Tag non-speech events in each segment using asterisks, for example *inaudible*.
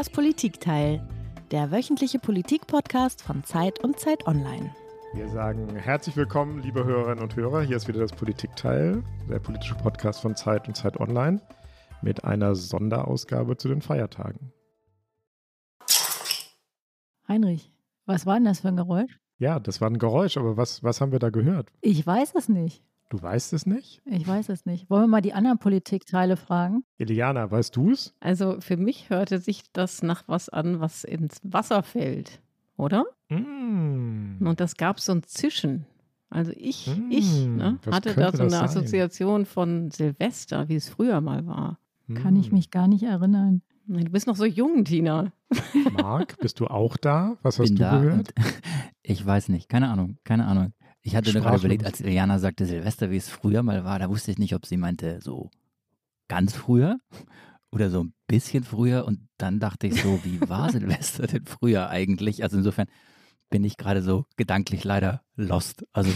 Das Politikteil, der wöchentliche Politik-Podcast von Zeit und Zeit Online. Wir sagen herzlich willkommen, liebe Hörerinnen und Hörer. Hier ist wieder das Politikteil, der politische Podcast von Zeit und Zeit Online mit einer Sonderausgabe zu den Feiertagen. Heinrich, was war denn das für ein Geräusch? Ja, das war ein Geräusch, aber was, was haben wir da gehört? Ich weiß es nicht. Du weißt es nicht? Ich weiß es nicht. Wollen wir mal die anderen Politikteile fragen? Eliana, weißt du es? Also für mich hörte sich das nach was an, was ins Wasser fällt, oder? Mm. Und das gab so ein Zischen. Also ich, Mm, ich ne, hatte da so eine? Assoziation von Silvester, wie es früher mal war. Kann ich Mm. mich gar nicht erinnern. Du bist noch so jung, Tina. Marc, bist du auch da? Was hast bin du da gehört? *laughs* ich weiß nicht, keine Ahnung, keine Ahnung. Ich hatte nur gerade überlegt, als Iliana sagte Silvester, wie es früher mal war, da wusste ich nicht, ob sie meinte so ganz früher oder so ein bisschen früher und dann dachte ich so, wie war *laughs* Silvester denn früher eigentlich? Also insofern bin ich gerade so gedanklich leider lost. Also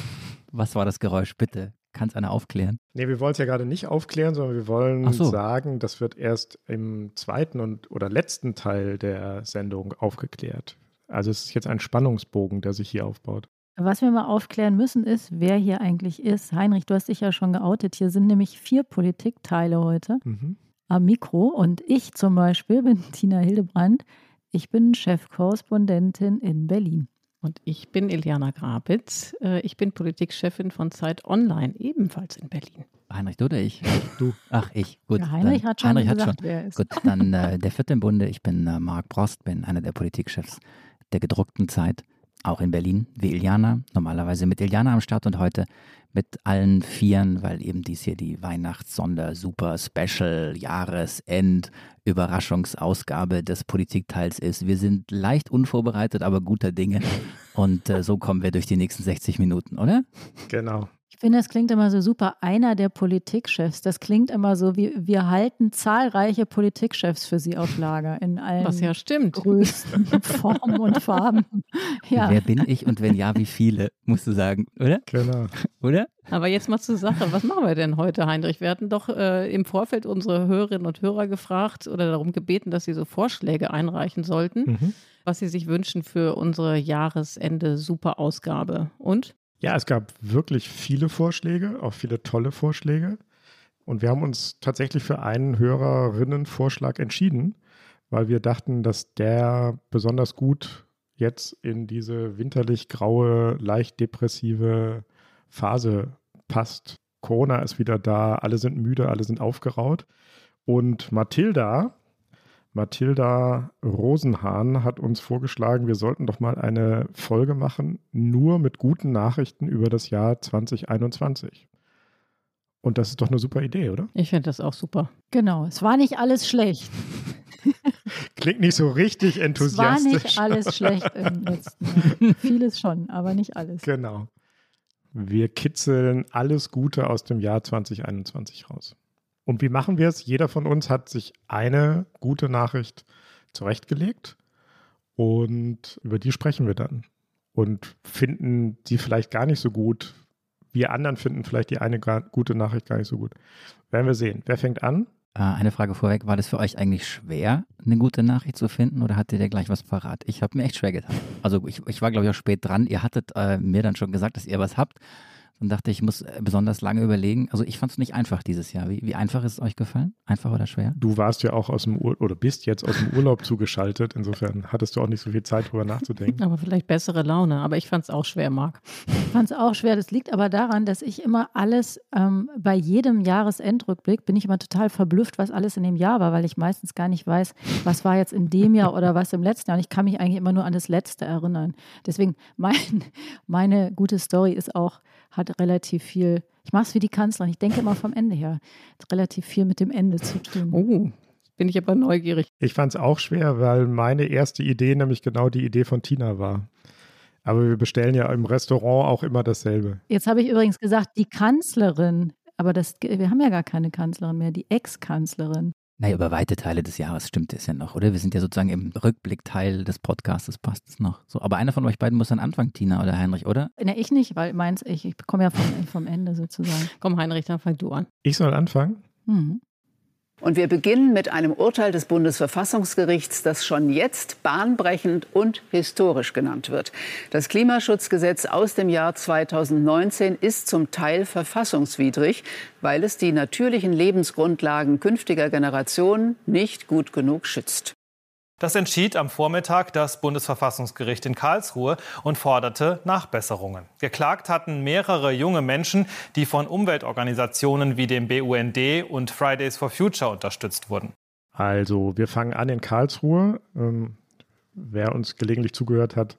was war das Geräusch? Bitte, kann es einer aufklären? Nee, wir wollen es ja gerade nicht aufklären, sondern wir wollen so. sagen, das wird erst im zweiten und oder letzten Teil der Sendung aufgeklärt. Also es ist jetzt ein Spannungsbogen, der sich hier aufbaut. Was wir mal aufklären müssen, ist, wer hier eigentlich ist. Heinrich, du hast dich ja schon geoutet. Hier sind nämlich vier Politikteile heute Mhm. am Mikro. Und ich zum Beispiel bin *laughs* Tina Hildebrandt. Ich bin Chefkorrespondentin in Berlin. Und ich bin Eliana Grabitz. Äh, Ich bin Politikchefin von Zeit Online, ebenfalls in Berlin. Heinrich, du oder ich? Du. Ach, ich. Gut. ja, Heinrich dann, hat schon Heinrich gesagt, hat schon. wer er ist. Gut, dann äh, der vierte im Bunde. Ich bin äh, Marc Brost, bin einer der Politikchefs der gedruckten Zeit, auch in Berlin, wie Iliana. Normalerweise mit Iliana am Start und heute mit allen Vieren, weil eben dies hier die Weihnachts-Sonder-Super-Special-Jahresend-Überraschungsausgabe des Politikteils ist. Wir sind leicht unvorbereitet, aber guter Dinge. Und äh, so kommen wir durch die nächsten 60 Minuten, oder? Genau. Ich finde, das klingt immer so super. Einer der Politikchefs. Das klingt immer so, wie wir halten zahlreiche Politikchefs für Sie auf Lager in allen Was ja stimmt. größten *laughs* Formen und Farben. Ja, Wer bin ich und wenn ja, wie viele, musst du sagen, oder? Genau. Oder? Aber jetzt mal zur Sache. Was machen wir denn heute, Heinrich? Wir hatten doch äh, im Vorfeld unsere Hörerinnen und Hörer gefragt oder darum gebeten, dass sie so Vorschläge einreichen sollten, Mhm. was sie sich wünschen für unsere Jahresende-Superausgabe. Und? Ja, es gab wirklich viele Vorschläge, auch viele tolle Vorschläge. Und wir haben uns tatsächlich für einen Hörerinnenvorschlag entschieden, weil wir dachten, dass der besonders gut jetzt in diese winterlich graue, leicht depressive Phase passt. Corona ist wieder da, alle sind müde, alle sind aufgeraut. Und Mathilda, Mathilda Rosenhahn hat uns vorgeschlagen, wir sollten doch mal eine Folge machen, nur mit guten Nachrichten über das Jahr 2021. Und das ist doch eine super Idee, oder? Ich finde das auch super. genau. Es war nicht alles schlecht. *laughs* Klingt nicht so richtig Es war enthusiastisch. nicht alles schlecht im *laughs* letzten Jahr. Vieles schon, aber nicht alles. Genau. Wir kitzeln alles Gute aus dem Jahr 2021 raus. Und wie machen wir es? Jeder von uns hat sich eine gute Nachricht zurechtgelegt und über die sprechen wir dann und finden die vielleicht gar nicht so gut. Wir anderen finden vielleicht die eine gute Nachricht gar nicht so gut. Werden wir sehen. Wer fängt an? Äh, eine Frage vorweg, war das für euch eigentlich schwer, eine gute Nachricht zu finden oder hattet ihr gleich was parat? Ich habe mir echt schwer getan. Also ich, ich war, glaube ich, auch spät dran. Ihr hattet äh, mir dann schon gesagt, dass ihr was habt. Dann dachte ich, ich muss äh, besonders lange überlegen. Also ich fand es nicht einfach dieses Jahr. Wie, wie einfach ist es euch gefallen? Einfach oder schwer? Du warst ja auch aus dem Ur oder bist jetzt aus dem Urlaub *laughs* zugeschaltet. Insofern hattest du auch nicht so viel Zeit, drüber nachzudenken. *laughs* Aber vielleicht bessere Laune. Aber ich fand es auch schwer, Marc. Ich fand es auch schwer. Das liegt aber daran, dass ich immer alles, ähm, bei jedem Jahresendrückblick bin ich immer total verblüfft, was alles in dem Jahr war, weil ich meistens gar nicht weiß, was war jetzt in dem Jahr oder was im letzten Jahr. Und ich kann mich eigentlich immer nur an das Letzte erinnern. Deswegen, mein, meine gute Story ist auch, hat relativ viel, ich mache es wie die Kanzlerin, ich denke immer vom Ende her, hat relativ viel mit dem Ende zu tun. Oh, bin ich aber neugierig. Ich fand es auch schwer, weil meine erste Idee nämlich genau die Idee von Tina war. Aber wir bestellen ja im Restaurant auch immer dasselbe. Jetzt habe ich übrigens gesagt, die Kanzlerin, aber das, wir haben ja gar keine Kanzlerin mehr, die Ex-Kanzlerin. Naja, über weite Teile des Jahres stimmt es ja noch, oder? Wir sind ja sozusagen im Rückblickteil des Podcasts, passt es noch. So, aber einer von euch beiden muss dann anfangen, Tina oder Heinrich, oder? Ne, ich nicht, weil meins, ich, ich komme ja vom, vom Ende sozusagen. Komm, Heinrich, dann fang du an. Ich soll anfangen? Mhm. Und wir beginnen mit einem Urteil des Bundesverfassungsgerichts, das schon jetzt bahnbrechend und historisch genannt wird. Das Klimaschutzgesetz aus dem Jahr 2019 ist zum Teil verfassungswidrig, weil es die natürlichen Lebensgrundlagen künftiger Generationen nicht gut genug schützt. Das entschied am Vormittag das Bundesverfassungsgericht in Karlsruhe und forderte Nachbesserungen. Geklagt hatten mehrere junge Menschen, die von Umweltorganisationen wie dem BUND und Fridays for Future unterstützt wurden. Also, wir fangen an in Karlsruhe. Ähm, wer uns gelegentlich zugehört hat,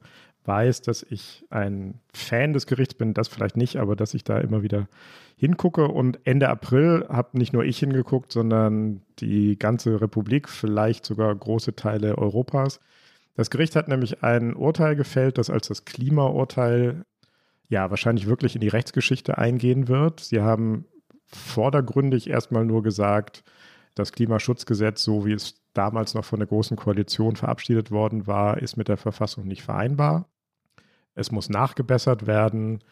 weiß, dass ich ein Fan des Gerichts bin, das vielleicht nicht, aber dass ich da immer wieder hingucke. Und Ende April habe nicht nur ich hingeguckt, sondern die ganze Republik, vielleicht sogar große Teile Europas. Das Gericht hat nämlich ein Urteil gefällt, das als das Klimaurteil ja wahrscheinlich wirklich in die Rechtsgeschichte eingehen wird. Sie haben vordergründig erstmal nur gesagt, das Klimaschutzgesetz, so wie es damals noch von der Großen Koalition verabschiedet worden war, ist mit der Verfassung nicht vereinbar. Es muss nachgebessert werden.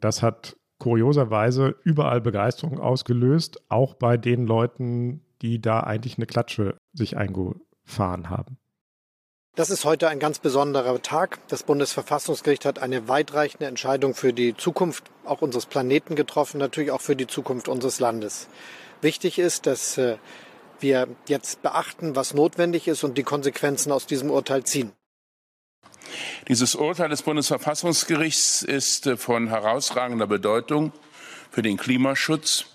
Das hat kurioserweise überall Begeisterung ausgelöst, auch bei den Leuten, die da eigentlich eine Klatsche sich eingefahren haben. Das ist heute ein ganz besonderer Tag. Das Bundesverfassungsgericht hat eine weitreichende Entscheidung für die Zukunft auch unseres Planeten getroffen, natürlich auch für die Zukunft unseres Landes. Wichtig ist, dass äh, wir jetzt beachten, was notwendig ist und die Konsequenzen aus diesem Urteil ziehen. Dieses Urteil des Bundesverfassungsgerichts ist äh, von herausragender Bedeutung für den Klimaschutz,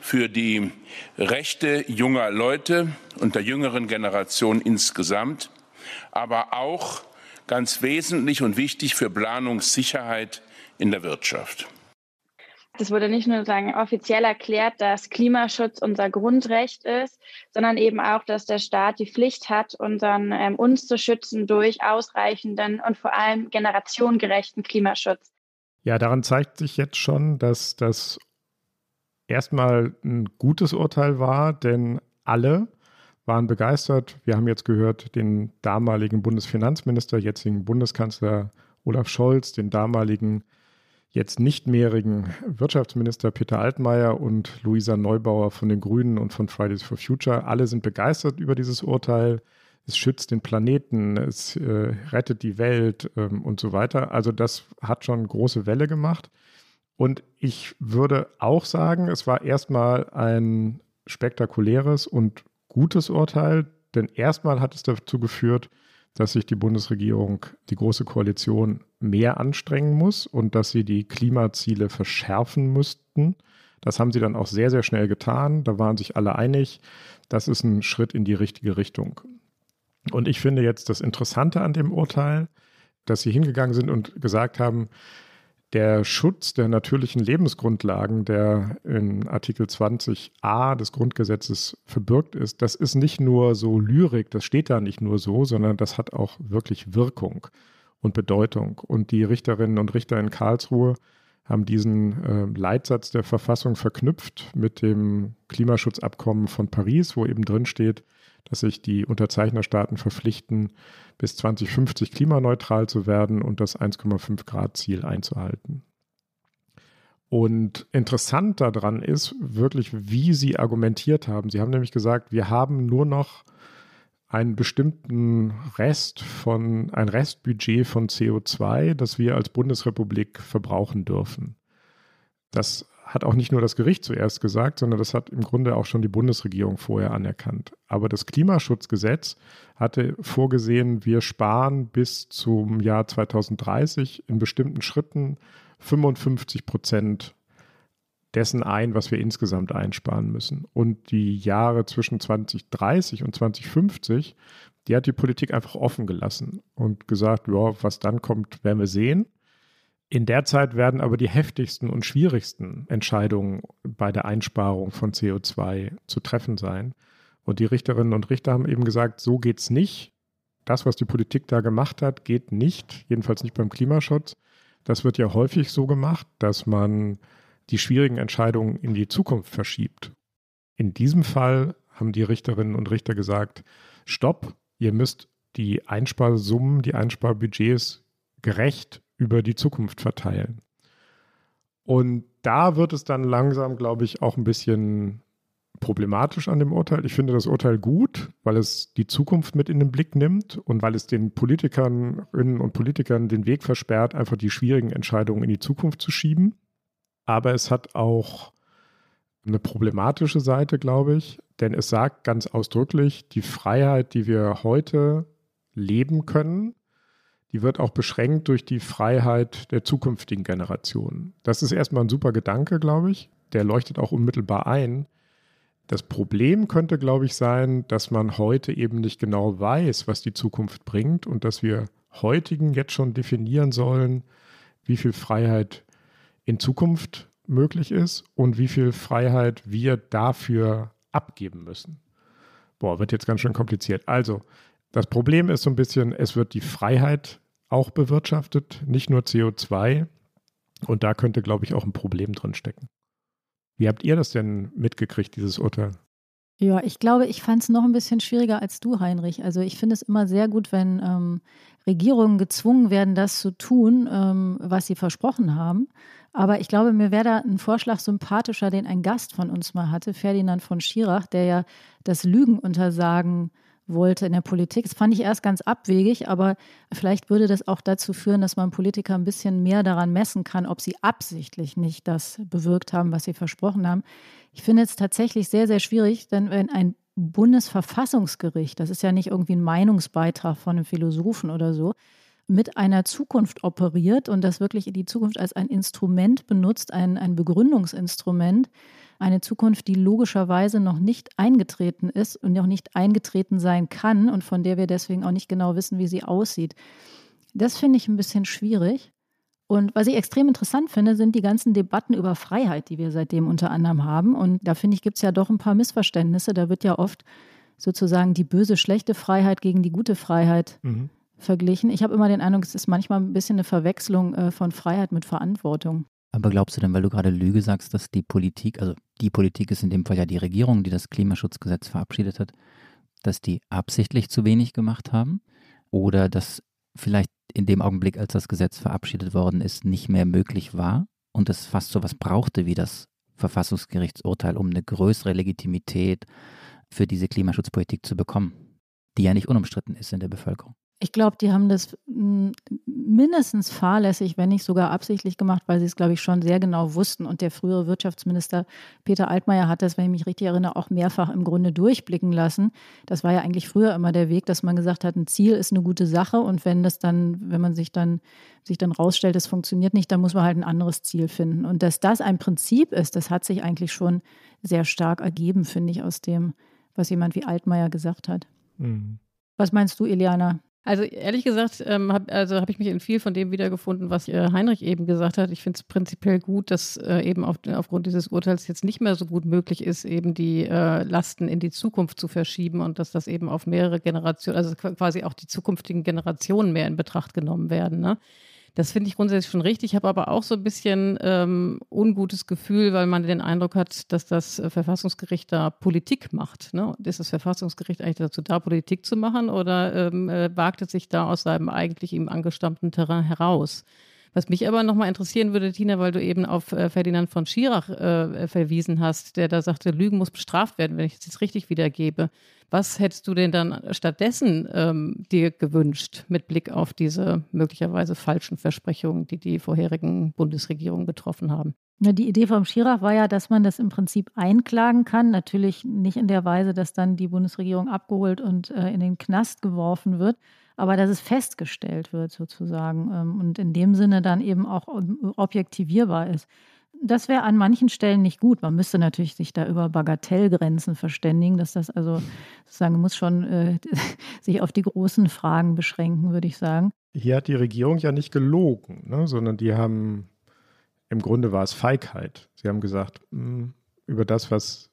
für die Rechte junger Leute und der jüngeren Generation insgesamt, aber auch ganz wesentlich und wichtig für Planungssicherheit in der Wirtschaft. Es wurde nicht nur sagen, offiziell erklärt, dass Klimaschutz unser Grundrecht ist, sondern eben auch, dass der Staat die Pflicht hat, unseren, ähm, uns zu schützen durch ausreichenden und vor allem generationengerechten Klimaschutz. Ja, daran zeigt sich jetzt schon, dass das erstmal ein gutes Urteil war, denn alle waren begeistert. Wir haben jetzt gehört, den damaligen Bundesfinanzminister, jetzigen Bundeskanzler Olaf Scholz, den damaligen jetzt nicht mehrigen Wirtschaftsminister Peter Altmaier und Luisa Neubauer von den Grünen und von Fridays for Future. Alle sind begeistert über dieses Urteil. Es schützt den Planeten, es äh, rettet die Welt ähm, und so weiter. Also das hat schon große Welle gemacht. Und ich würde auch sagen, es war erstmal ein spektakuläres und gutes Urteil, denn erstmal hat es dazu geführt, dass sich die Bundesregierung, die Große Koalition mehr anstrengen muss und dass sie die Klimaziele verschärfen müssten. Das haben sie dann auch sehr, sehr schnell getan. Da waren sich alle einig. Das ist ein Schritt in die richtige Richtung. Und ich finde jetzt das Interessante an dem Urteil, dass sie hingegangen sind und gesagt haben, der Schutz der natürlichen Lebensgrundlagen, der in Artikel 20a des Grundgesetzes verbirgt ist, das ist nicht nur so Lyrik, das steht da nicht nur so, sondern das hat auch wirklich Wirkung und Bedeutung. Und die Richterinnen und Richter in Karlsruhe haben diesen äh, Leitsatz der Verfassung verknüpft mit dem Klimaschutzabkommen von Paris, wo eben drin steht, dass sich die Unterzeichnerstaaten verpflichten, bis 2050 klimaneutral zu werden und das 1,5 Grad Ziel einzuhalten. Und interessant daran ist wirklich, wie sie argumentiert haben. Sie haben nämlich gesagt, wir haben nur noch einen bestimmten Rest von, ein Restbudget von CO2, das wir als Bundesrepublik verbrauchen dürfen. Das hat auch nicht nur das Gericht zuerst gesagt, sondern das hat im Grunde auch schon die Bundesregierung vorher anerkannt. Aber das Klimaschutzgesetz hatte vorgesehen, wir sparen bis zum Jahr 2030 in bestimmten Schritten 55 Prozent dessen ein, was wir insgesamt einsparen müssen. Und die Jahre zwischen 2030 und 2050, die hat die Politik einfach offen gelassen und gesagt, ja, was dann kommt, werden wir sehen. In der Zeit werden aber die heftigsten und schwierigsten Entscheidungen bei der Einsparung von CO2 zu treffen sein. Und die Richterinnen und Richter haben eben gesagt, so geht es nicht. Das, was die Politik da gemacht hat, geht nicht, jedenfalls nicht beim Klimaschutz. Das wird ja häufig so gemacht, dass man die schwierigen Entscheidungen in die Zukunft verschiebt. In diesem Fall haben die Richterinnen und Richter gesagt, stopp, ihr müsst die Einsparsummen, die Einsparbudgets gerecht über die Zukunft verteilen. Und da wird es dann langsam, glaube ich, auch ein bisschen problematisch an dem Urteil. Ich finde das Urteil gut, weil es die Zukunft mit in den Blick nimmt und weil es den Politikerinnen und Politikern den Weg versperrt, einfach die schwierigen Entscheidungen in die Zukunft zu schieben. Aber es hat auch eine problematische Seite, glaube ich, denn es sagt ganz ausdrücklich, die Freiheit, die wir heute leben können, die wird auch beschränkt durch die Freiheit der zukünftigen Generationen. Das ist erstmal ein super Gedanke, glaube ich. Der leuchtet auch unmittelbar ein. Das Problem könnte, glaube ich, sein, dass man heute eben nicht genau weiß, was die Zukunft bringt und dass wir heutigen jetzt schon definieren sollen, wie viel Freiheit in Zukunft möglich ist und wie viel Freiheit wir dafür abgeben müssen. Boah, wird jetzt ganz schön kompliziert. Also, das Problem ist so ein bisschen, es wird die Freiheit auch bewirtschaftet, nicht nur CO2. Und da könnte, glaube ich, auch ein Problem drin stecken. Wie habt ihr das denn mitgekriegt, dieses Urteil? Ja, ich glaube, ich fand es noch ein bisschen schwieriger als du, Heinrich. Also ich finde es immer sehr gut, wenn ähm, Regierungen gezwungen werden, das zu tun, ähm, was sie versprochen haben. Aber ich glaube, mir wäre da ein Vorschlag sympathischer, den ein Gast von uns mal hatte, Ferdinand von Schirach, der ja das Lügenuntersagen wollte in der Politik. Das fand ich erst ganz abwegig, aber vielleicht würde das auch dazu führen, dass man Politiker ein bisschen mehr daran messen kann, ob sie absichtlich nicht das bewirkt haben, was sie versprochen haben. Ich finde es tatsächlich sehr, sehr schwierig, denn wenn ein Bundesverfassungsgericht, das ist ja nicht irgendwie ein Meinungsbeitrag von einem Philosophen oder so, mit einer Zukunft operiert und das wirklich in die Zukunft als ein Instrument benutzt, ein, ein Begründungsinstrument, eine Zukunft, die logischerweise noch nicht eingetreten ist und noch nicht eingetreten sein kann und von der wir deswegen auch nicht genau wissen, wie sie aussieht. Das finde ich ein bisschen schwierig. Und was ich extrem interessant finde, sind die ganzen Debatten über Freiheit, die wir seitdem unter anderem haben. Und da finde ich, gibt es ja doch ein paar Missverständnisse. Da wird ja oft sozusagen die böse, schlechte Freiheit gegen die gute Freiheit mhm. verglichen. Ich habe immer den Eindruck, es ist manchmal ein bisschen eine Verwechslung äh, von Freiheit mit Verantwortung. Aber glaubst du denn, weil du gerade Lüge sagst, dass die Politik, also die Politik ist in dem Fall ja die Regierung, die das Klimaschutzgesetz verabschiedet hat, dass die absichtlich zu wenig gemacht haben? Oder dass vielleicht in dem Augenblick, als das Gesetz verabschiedet worden ist, nicht mehr möglich war und es fast so was brauchte wie das Verfassungsgerichtsurteil, um eine größere Legitimität für diese Klimaschutzpolitik zu bekommen, die ja nicht unumstritten ist in der Bevölkerung? Ich glaube, die haben das mindestens fahrlässig, wenn nicht sogar absichtlich gemacht, weil sie es, glaube ich, schon sehr genau wussten. Und der frühere Wirtschaftsminister Peter Altmaier hat das, wenn ich mich richtig erinnere, auch mehrfach im Grunde durchblicken lassen. Das war ja eigentlich früher immer der Weg, dass man gesagt hat, ein Ziel ist eine gute Sache und wenn das dann, wenn man sich dann, sich dann rausstellt, es funktioniert nicht, dann muss man halt ein anderes Ziel finden. Und dass das ein Prinzip ist, das hat sich eigentlich schon sehr stark ergeben, finde ich, aus dem, was jemand wie Altmaier gesagt hat. Mhm. Was meinst du, Eliana? Also ehrlich gesagt, ähm, habe also hab ich mich in viel von dem wiedergefunden, was äh, Heinrich eben gesagt hat. Ich finde es prinzipiell gut, dass äh, eben auf, aufgrund dieses Urteils jetzt nicht mehr so gut möglich ist, eben die äh, Lasten in die Zukunft zu verschieben und dass das eben auf mehrere Generationen, also quasi auch die zukünftigen Generationen mehr in Betracht genommen werden. Ne? Das finde ich grundsätzlich schon richtig. Ich habe aber auch so ein bisschen ähm, ungutes Gefühl, weil man den Eindruck hat, dass das äh, Verfassungsgericht da Politik macht. Ne? Ist das Verfassungsgericht eigentlich dazu da, Politik zu machen oder ähm, äh, wagt es sich da aus seinem eigentlich ihm angestammten Terrain heraus? Was mich aber nochmal interessieren würde, Tina, weil du eben auf äh, Ferdinand von Schirach äh, verwiesen hast, der da sagte, Lügen muss bestraft werden, wenn ich es jetzt richtig wiedergebe. Was hättest du denn dann stattdessen ähm, dir gewünscht mit Blick auf diese möglicherweise falschen Versprechungen, die die vorherigen Bundesregierungen getroffen haben? Die Idee vom Schirach war ja, dass man das im Prinzip einklagen kann. Natürlich nicht in der Weise, dass dann die Bundesregierung abgeholt und äh, in den Knast geworfen wird, aber dass es festgestellt wird sozusagen ähm, und in dem Sinne dann eben auch objektivierbar ist. Das wäre an manchen Stellen nicht gut. Man müsste natürlich sich da über Bagatellgrenzen verständigen, dass das also sozusagen muss schon äh, *laughs* sich auf die großen Fragen beschränken, würde ich sagen. Hier hat die Regierung ja nicht gelogen, ne? sondern die haben, im Grunde war es Feigheit. Sie haben gesagt, mh, hm, über das, was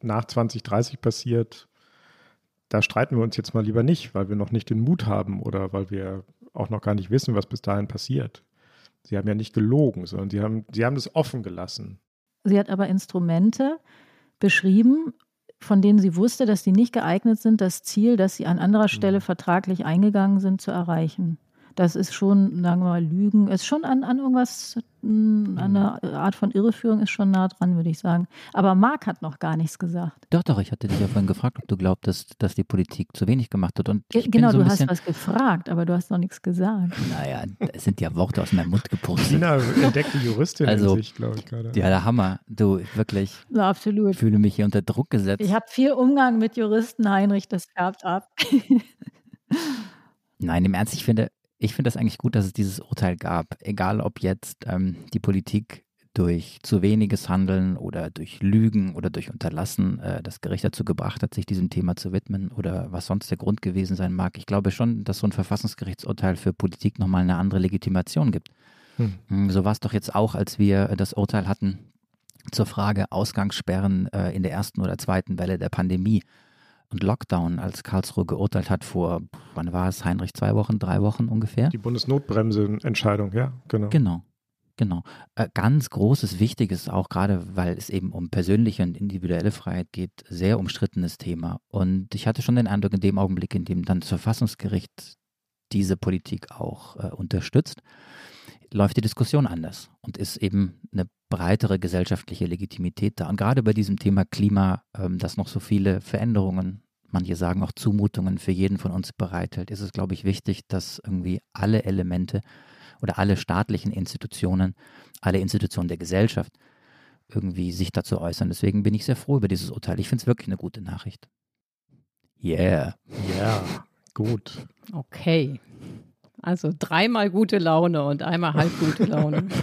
nach 2030 passiert, da streiten wir uns jetzt mal lieber nicht, weil wir noch nicht den Mut haben oder weil wir auch noch gar nicht wissen, was bis dahin passiert. Sie haben ja nicht gelogen, sondern sie haben, sie haben das offen gelassen. Sie hat aber Instrumente beschrieben, von denen sie wusste, dass sie nicht geeignet sind, das Ziel, das sie an anderer Stelle mhm. vertraglich eingegangen sind, zu erreichen. Das ist schon, sagen wir mal, Lügen, ist schon an, an irgendwas, an eine Art von Irreführung ist schon nah dran, würde ich sagen. Aber Marc hat noch gar nichts gesagt. Doch, doch, ich hatte dich ja vorhin gefragt, ob du glaubst, dass, dass die Politik zu wenig gemacht hat. Und ich genau, so du bisschen, hast was gefragt, aber du hast noch nichts gesagt. Naja, es sind ja Worte aus meinem Mund gepustet. Tina entdeckt die Juristin also, in sich, glaube ich, gerade. Ja, der Hammer. Du, wirklich. Ja, absolut. Ich fühle mich hier unter Druck gesetzt. Ich habe viel Umgang mit Juristen, Heinrich, das färbt ab. *laughs* Nein, im Ernst, ich finde, ich finde das eigentlich gut, dass es dieses Urteil gab. Egal, ob jetzt ähm, die Politik durch zu weniges Handeln oder durch Lügen oder durch Unterlassen äh, das Gericht dazu gebracht hat, sich diesem Thema zu widmen oder was sonst der Grund gewesen sein mag. Ich glaube schon, dass so ein Verfassungsgerichtsurteil für Politik nochmal eine andere Legitimation gibt. Hm. So war es doch jetzt auch, als wir das Urteil hatten zur Frage Ausgangssperren äh, in der ersten oder zweiten Welle der Pandemie und Lockdown, als Karlsruhe geurteilt hat vor, wann war es, Heinrich, zwei Wochen, drei Wochen ungefähr? Die Bundesnotbremse-Entscheidung, ja, genau. Genau. Genau. Äh, ganz großes, wichtiges, auch gerade weil es eben um persönliche und individuelle Freiheit geht, sehr umstrittenes Thema. Und ich hatte schon den Eindruck, in dem Augenblick, in dem dann das Verfassungsgericht diese Politik auch äh, unterstützt, läuft die Diskussion anders und ist eben eine breitere gesellschaftliche Legitimität da. Und gerade bei diesem Thema Klima, ähm, das noch so viele Veränderungen, manche sagen auch Zumutungen für jeden von uns bereithält, ist es, glaube ich, wichtig, dass irgendwie alle Elemente oder alle staatlichen Institutionen, alle Institutionen der Gesellschaft irgendwie sich dazu äußern. Deswegen bin ich sehr froh über dieses Urteil. Ich finde es wirklich eine gute Nachricht. Yeah. Ja, gut. Okay. Also dreimal gute Laune und einmal halb gute Laune. *laughs*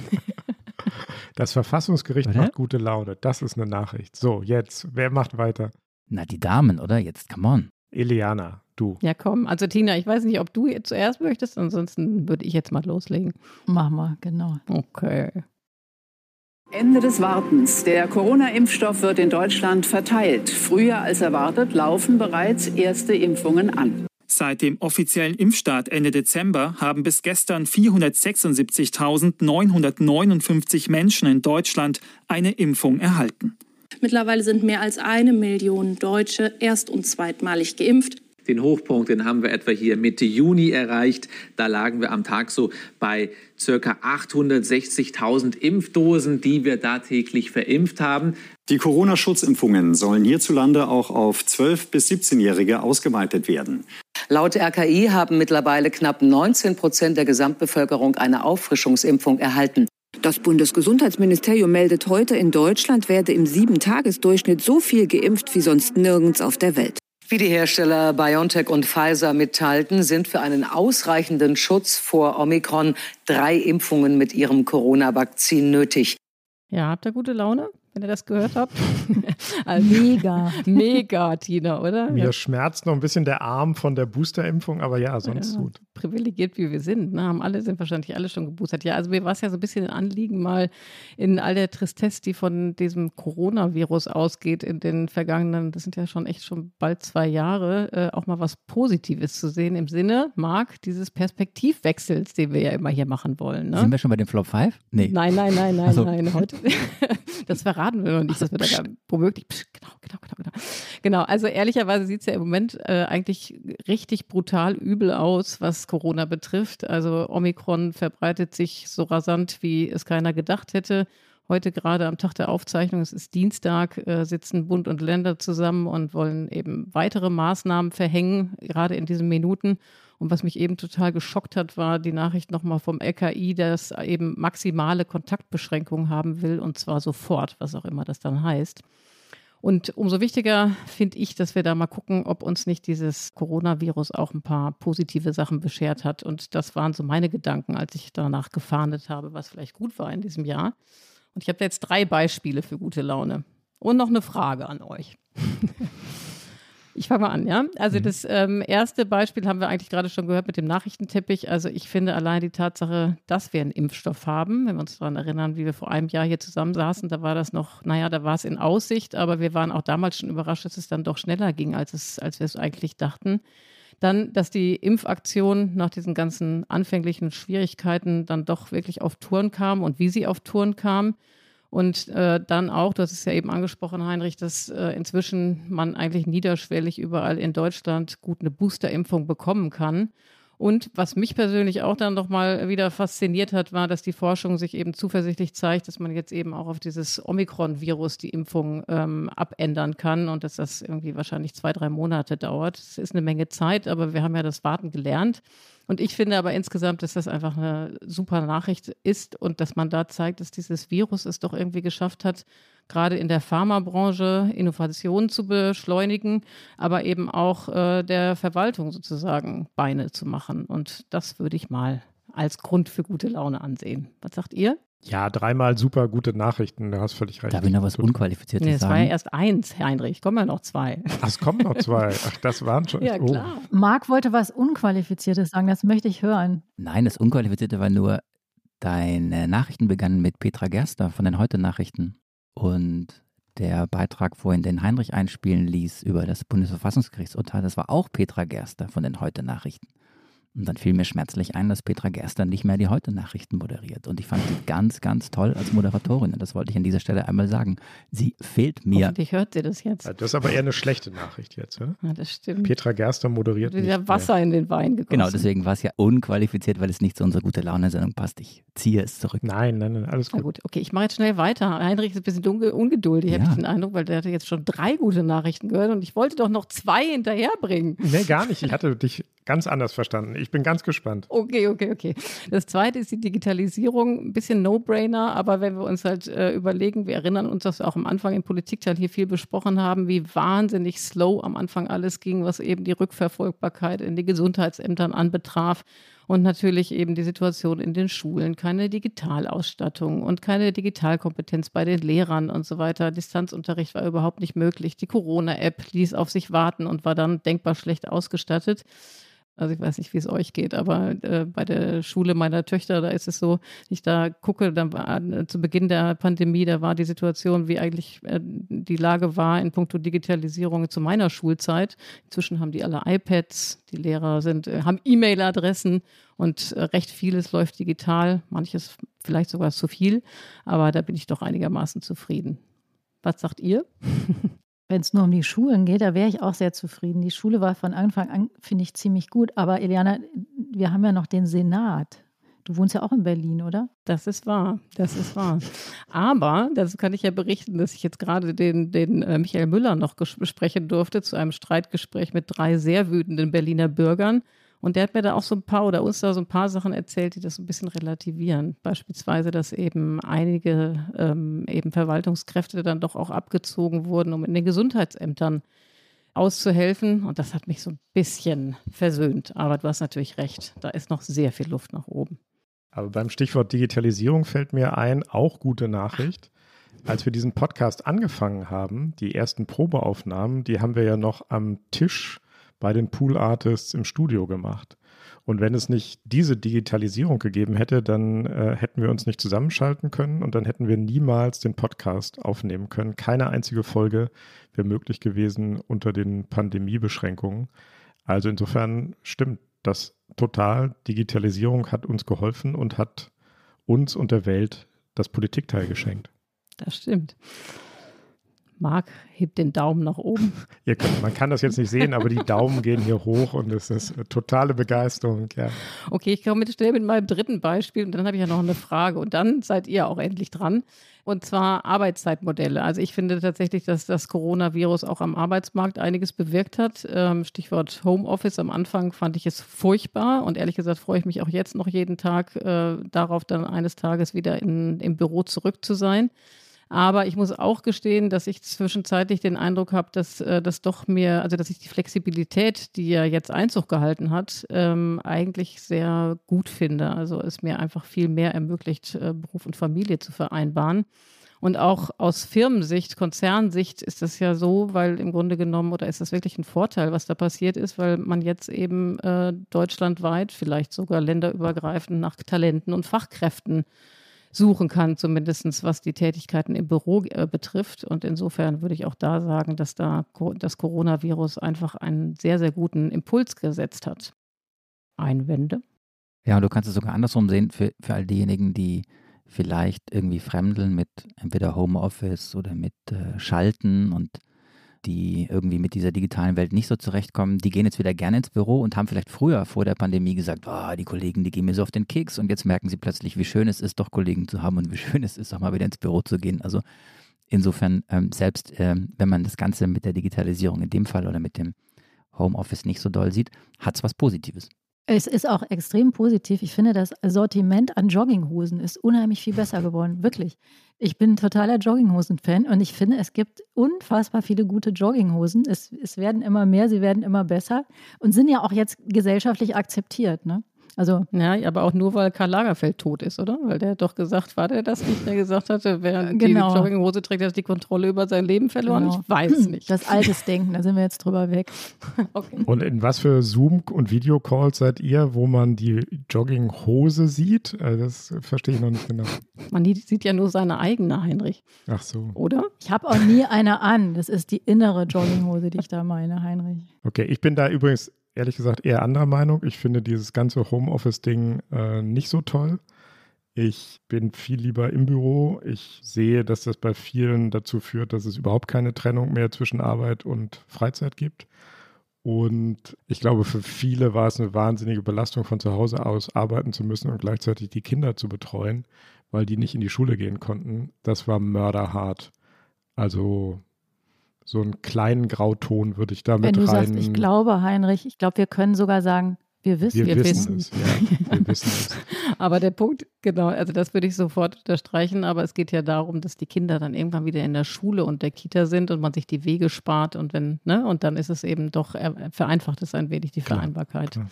Das Verfassungsgericht Oder? macht gute Laune. Das ist eine Nachricht. So, jetzt, wer macht weiter? Na, die Damen, oder? Jetzt, come on. Eliana, du. Ja, komm. Also Tina, ich weiß nicht, ob du jetzt zuerst möchtest, ansonsten würde ich jetzt mal loslegen. Mach mal, genau. Okay. Ende des Wartens. Der Corona-Impfstoff wird in Deutschland verteilt. Früher als erwartet laufen bereits erste Impfungen an. Seit dem offiziellen Impfstart Ende Dezember haben bis gestern 476.959 Menschen in Deutschland eine Impfung erhalten. Mittlerweile sind mehr als eine Million Deutsche erst- und zweitmalig geimpft. Den Hochpunkt, den haben wir etwa hier Mitte Juni erreicht. Da lagen wir am Tag so bei circa 860.000 Impfdosen, die wir da täglich verimpft haben. Die Corona-Schutzimpfungen sollen hierzulande auch auf 12- bis 17-Jährige ausgeweitet werden. Laut RKI haben mittlerweile knapp 19 Prozent der Gesamtbevölkerung eine Auffrischungsimpfung erhalten. Das Bundesgesundheitsministerium meldet heute, in Deutschland werde im Sieben-Tages-Durchschnitt so viel geimpft wie sonst nirgends auf der Welt. Wie die Hersteller BioNTech und Pfizer mitteilten, sind für einen ausreichenden Schutz vor Omikron drei Impfungen mit ihrem Corona-Vakzin nötig. Ja, habt ihr gute Laune, wenn ihr das gehört habt? *laughs* mega. Mega, Tina, oder? Mir schmerzt noch ein bisschen der Arm von der Boosterimpfung, aber ja, sonst Ja. gut. privilegiert wie wir sind, ne, haben alle, sind wahrscheinlich alle schon geboostert. Ja, also mir war es ja so ein bisschen ein Anliegen, mal in all der Tristesse, die von diesem Coronavirus ausgeht in den vergangenen, das sind ja schon echt schon bald zwei Jahre, äh, auch mal was Positives zu sehen im Sinne, Marc, dieses Perspektivwechsels, den wir ja immer hier machen wollen. Ne? Sind wir schon bei dem Flop 5? Nee. Nein, nein, nein, nein, Ach so. nein. Heute, *laughs* das verraten wir noch nicht, dass wir da gar, womöglich. Genau, genau, genau, genau. Genau, also ehrlicherweise sieht es ja im Moment äh, eigentlich richtig brutal übel aus, was Corona betrifft. Also Omikron verbreitet sich so rasant, wie es keiner gedacht hätte. Heute gerade am Tag der Aufzeichnung, es ist Dienstag, äh, sitzen Bund und Länder zusammen und wollen eben weitere Maßnahmen verhängen, gerade in diesen Minuten. Und was mich eben total geschockt hat, war die Nachricht nochmal vom LKI, dass eben maximale Kontaktbeschränkungen haben will und zwar sofort, was auch immer das dann heißt. Und umso wichtiger finde ich, dass wir da mal gucken, ob uns nicht dieses Coronavirus auch ein paar positive Sachen beschert hat. Und das waren so meine Gedanken, als ich danach gefahndet habe, was vielleicht gut war in diesem Jahr. Und ich habe jetzt drei Beispiele für gute Laune. Und noch eine Frage an euch. *laughs* Ich fange mal an, ja. Also das ähm, erste Beispiel haben wir eigentlich gerade schon gehört mit dem Nachrichtenteppich. Also ich finde allein die Tatsache, dass wir einen Impfstoff haben, wenn wir uns daran erinnern, wie wir vor einem Jahr hier zusammensaßen, da war das noch, naja, da war es in Aussicht, aber wir waren auch damals schon überrascht, dass es dann doch schneller ging, als, es, als wir es eigentlich dachten. Dann, dass die Impfaktion nach diesen ganzen anfänglichen Schwierigkeiten dann doch wirklich auf Touren kam und wie sie auf Touren kam. Und äh, dann auch, du hast es ja eben angesprochen, Heinrich, dass äh, inzwischen man eigentlich niederschwellig überall in Deutschland gut eine Boosterimpfung bekommen kann. Und was mich persönlich auch dann nochmal wieder fasziniert hat, war, dass die Forschung sich eben zuversichtlich zeigt, dass man jetzt eben auch auf dieses Omikron-Virus die Impfung ähm, abändern kann und dass das irgendwie wahrscheinlich zwei, drei Monate dauert. Das ist eine Menge Zeit, aber wir haben ja das Warten gelernt. Und ich finde aber insgesamt, dass das einfach eine super Nachricht ist und dass man da zeigt, dass dieses Virus es doch irgendwie geschafft hat, gerade in der Pharmabranche Innovationen zu beschleunigen, aber eben auch äh, der Verwaltung sozusagen Beine zu machen. Und das würde ich mal als Grund für gute Laune ansehen. Was sagt ihr? Ja, dreimal super gute Nachrichten, du hast völlig recht. Darf ich noch was Unqualifiziertes nee, es war ja erst eins, Heinrich. Kommen ja noch zwei. Ach, es kommen noch zwei. Ach, das waren schon. Ja, klar. Oh. Marc wollte was Unqualifiziertes sagen, das möchte ich hören. Nein, das Unqualifizierte war nur, deine Nachrichten begannen mit Petra Gerster von den Heute-Nachrichten. Und der Beitrag vorhin, den Heinrich einspielen ließ über das Bundesverfassungsgerichtsurteil, das war auch Petra Gerster von den Heute-Nachrichten. Und dann fiel mir schmerzlich ein, dass Petra Gerster nicht mehr die Heute-Nachrichten moderiert. Und ich fand sie ganz, ganz toll als Moderatorin. Und das wollte ich an dieser Stelle einmal sagen. Sie fehlt mir. Hoffentlich hört sie das jetzt. Das ist aber eher eine schlechte Nachricht jetzt. Ja, ja das stimmt. Petra Gerster moderiert nicht Wieder Wasser mehr. in den Wein gegossen. Genau, deswegen war es ja unqualifiziert, weil es nicht zu unserer gute Laune-Sendung passt. Ich ziehe es zurück. Nein, nein, nein, alles Na gut. gut, okay, ich mache jetzt schnell weiter. Heinrich ist ein bisschen unge ungeduldig, Ja. habe ich den Eindruck, weil der hatte jetzt schon drei gute Nachrichten gehört und ich wollte doch noch zwei hinterherbringen. Nee, gar nicht. Ich hatte dich ganz anders verstanden. Ich bin ganz gespannt. Okay, okay, okay. Das zweite ist die Digitalisierung. Ein bisschen No-Brainer, aber wenn wir uns halt äh, überlegen, wir erinnern uns, dass wir auch am Anfang im Politikteil hier viel besprochen haben, wie wahnsinnig slow am Anfang alles ging, was eben die Rückverfolgbarkeit in den Gesundheitsämtern anbetraf. Und natürlich eben die Situation in den Schulen, keine Digitalausstattung und keine Digitalkompetenz bei den Lehrern und so weiter. Distanzunterricht war überhaupt nicht möglich. Die Corona-App ließ auf sich warten und war dann denkbar schlecht ausgestattet. Also ich weiß nicht, wie es euch geht, aber äh, bei der Schule meiner Töchter, da ist es so, ich da gucke, dann war äh, zu Beginn der Pandemie, da war die Situation, wie eigentlich äh, die Lage war in puncto Digitalisierung zu meiner Schulzeit. Inzwischen haben die alle iPads, die Lehrer sind, äh, haben E-Mail-Adressen und äh, recht vieles läuft digital, manches vielleicht sogar zu viel, aber da bin ich doch einigermaßen zufrieden. Was sagt ihr? *laughs* Wenn es nur um die Schulen geht, da wäre ich auch sehr zufrieden. Die Schule war von Anfang an, finde ich, ziemlich gut. Aber Eliana, wir haben ja noch den Senat. Du wohnst ja auch in Berlin, oder? Das ist wahr, das ist wahr. Aber, das kann ich ja berichten, dass ich jetzt gerade den, den äh, Michael Müller noch besprechen durfte zu einem Streitgespräch mit drei sehr wütenden Berliner Bürgern. Und der hat mir da auch so ein paar oder uns da so ein paar Sachen erzählt, die das so ein bisschen relativieren. Beispielsweise, dass eben einige ähm, eben Verwaltungskräfte dann doch auch abgezogen wurden, um in den Gesundheitsämtern auszuhelfen. Und das hat mich so ein bisschen versöhnt. Aber du hast natürlich recht, da ist noch sehr viel Luft nach oben. Aber beim Stichwort Digitalisierung fällt mir ein, auch gute Nachricht. Als wir diesen Podcast angefangen haben, die ersten Probeaufnahmen, die haben wir ja noch am Tisch bei den Pool Artists im Studio gemacht. Und wenn es nicht diese Digitalisierung gegeben hätte, dann äh, hätten wir uns nicht zusammenschalten können und dann hätten wir niemals den Podcast aufnehmen können. Keine einzige Folge wäre möglich gewesen unter den Pandemiebeschränkungen. Also insofern stimmt das total. Digitalisierung hat uns geholfen und hat uns und der Welt das Politikteil geschenkt. Das stimmt. Marc hebt den Daumen nach oben. *laughs* Könnt, man kann das jetzt nicht sehen, aber die Daumen gehen hier hoch und es ist totale Begeisterung. Ja. Okay, ich komme mit schnell mit meinem dritten Beispiel und dann habe ich ja noch eine Frage und dann seid ihr auch endlich dran. Und zwar Arbeitszeitmodelle. Also ich finde tatsächlich, dass das Coronavirus auch am Arbeitsmarkt einiges bewirkt hat. Ähm, Stichwort Homeoffice. Am Anfang fand ich es furchtbar und ehrlich gesagt freue ich mich auch jetzt noch jeden Tag äh, darauf, dann eines Tages wieder in, im Büro zurück zu sein. Aber ich muss auch gestehen, dass ich zwischenzeitlich den Eindruck habe, dass äh, das doch mir, also dass ich die Flexibilität, die ja jetzt Einzug gehalten hat, ähm, eigentlich sehr gut finde. Also es mir einfach viel mehr ermöglicht, äh, Beruf und Familie zu vereinbaren. Und auch aus Firmensicht, Konzernsicht ist das ja so, weil im Grunde genommen, oder ist das wirklich ein Vorteil, was da passiert ist, weil man jetzt eben äh, deutschlandweit, vielleicht sogar länderübergreifend nach Talenten und Fachkräften suchen kann, zumindest was die Tätigkeiten im Büro äh, betrifft. Und insofern würde ich auch da sagen, dass da das Coronavirus einfach einen sehr, sehr guten Impuls gesetzt hat. Einwände? Ja, und du kannst es sogar andersrum sehen für, für all diejenigen, die vielleicht irgendwie fremdeln mit entweder Homeoffice oder mit äh, Schalten und die irgendwie mit dieser digitalen Welt nicht so zurechtkommen, die gehen jetzt wieder gerne ins Büro und haben vielleicht früher vor der Pandemie gesagt, oh, die Kollegen, die gehen mir so auf den Keks und jetzt merken sie plötzlich, wie schön es ist, doch Kollegen zu haben und wie schön es ist, auch mal wieder ins Büro zu gehen. Also insofern, ähm, selbst ähm, wenn man das Ganze mit der Digitalisierung in dem Fall oder mit dem Homeoffice nicht so doll sieht, hat es was Positives. Es ist auch extrem positiv. Ich finde, das Sortiment an Jogginghosen ist unheimlich viel besser geworden. Wirklich. Ich bin totaler Jogginghosen-Fan und ich finde, es gibt unfassbar viele gute Jogginghosen. Es, es werden immer mehr, sie werden immer besser und sind ja auch jetzt gesellschaftlich akzeptiert. Ne? Also ja, aber auch nur, weil Karl Lagerfeld tot ist, oder? Weil der hat doch gesagt, war der das nicht, der gesagt hatte, wer genau. die Jogginghose trägt, hat die Kontrolle über sein Leben verloren? Genau. Ich weiß nicht. Das altes Denken, da sind wir jetzt drüber weg. *laughs* okay. Und in was für Zoom- und Videocalls seid ihr, wo man die Jogginghose sieht? Also das verstehe ich noch nicht genau. *laughs* Man sieht ja nur seine eigene, Heinrich. Ach so. Oder? Ich habe auch nie eine an. Das ist die innere Jogginghose, die ich da meine, Heinrich. Okay, ich bin da übrigens ehrlich gesagt eher anderer Meinung. Ich finde dieses ganze Homeoffice-Ding äh, nicht so toll. Ich bin viel lieber im Büro. Ich sehe, dass das bei vielen dazu führt, dass es überhaupt keine Trennung mehr zwischen Arbeit und Freizeit gibt. Und ich glaube, für viele war es eine wahnsinnige Belastung, von zu Hause aus arbeiten zu müssen und gleichzeitig die Kinder zu betreuen, weil die nicht in die Schule gehen konnten. Das war mörderhart. Also so einen kleinen Grauton würde ich da mit Wenn du rein. Sagst, ich glaube, Heinrich, ich glaube, wir können sogar sagen, wir wissen, wir, wir wissen, es. Ja, wir *laughs* wissen es. Aber der Punkt, genau, also das würde ich sofort unterstreichen, aber es geht ja darum, dass die Kinder dann irgendwann wieder in der Schule und der Kita sind und man sich die Wege spart und wenn, ne, und dann ist es eben doch, vereinfacht es ein wenig die klar, Vereinbarkeit. Klar.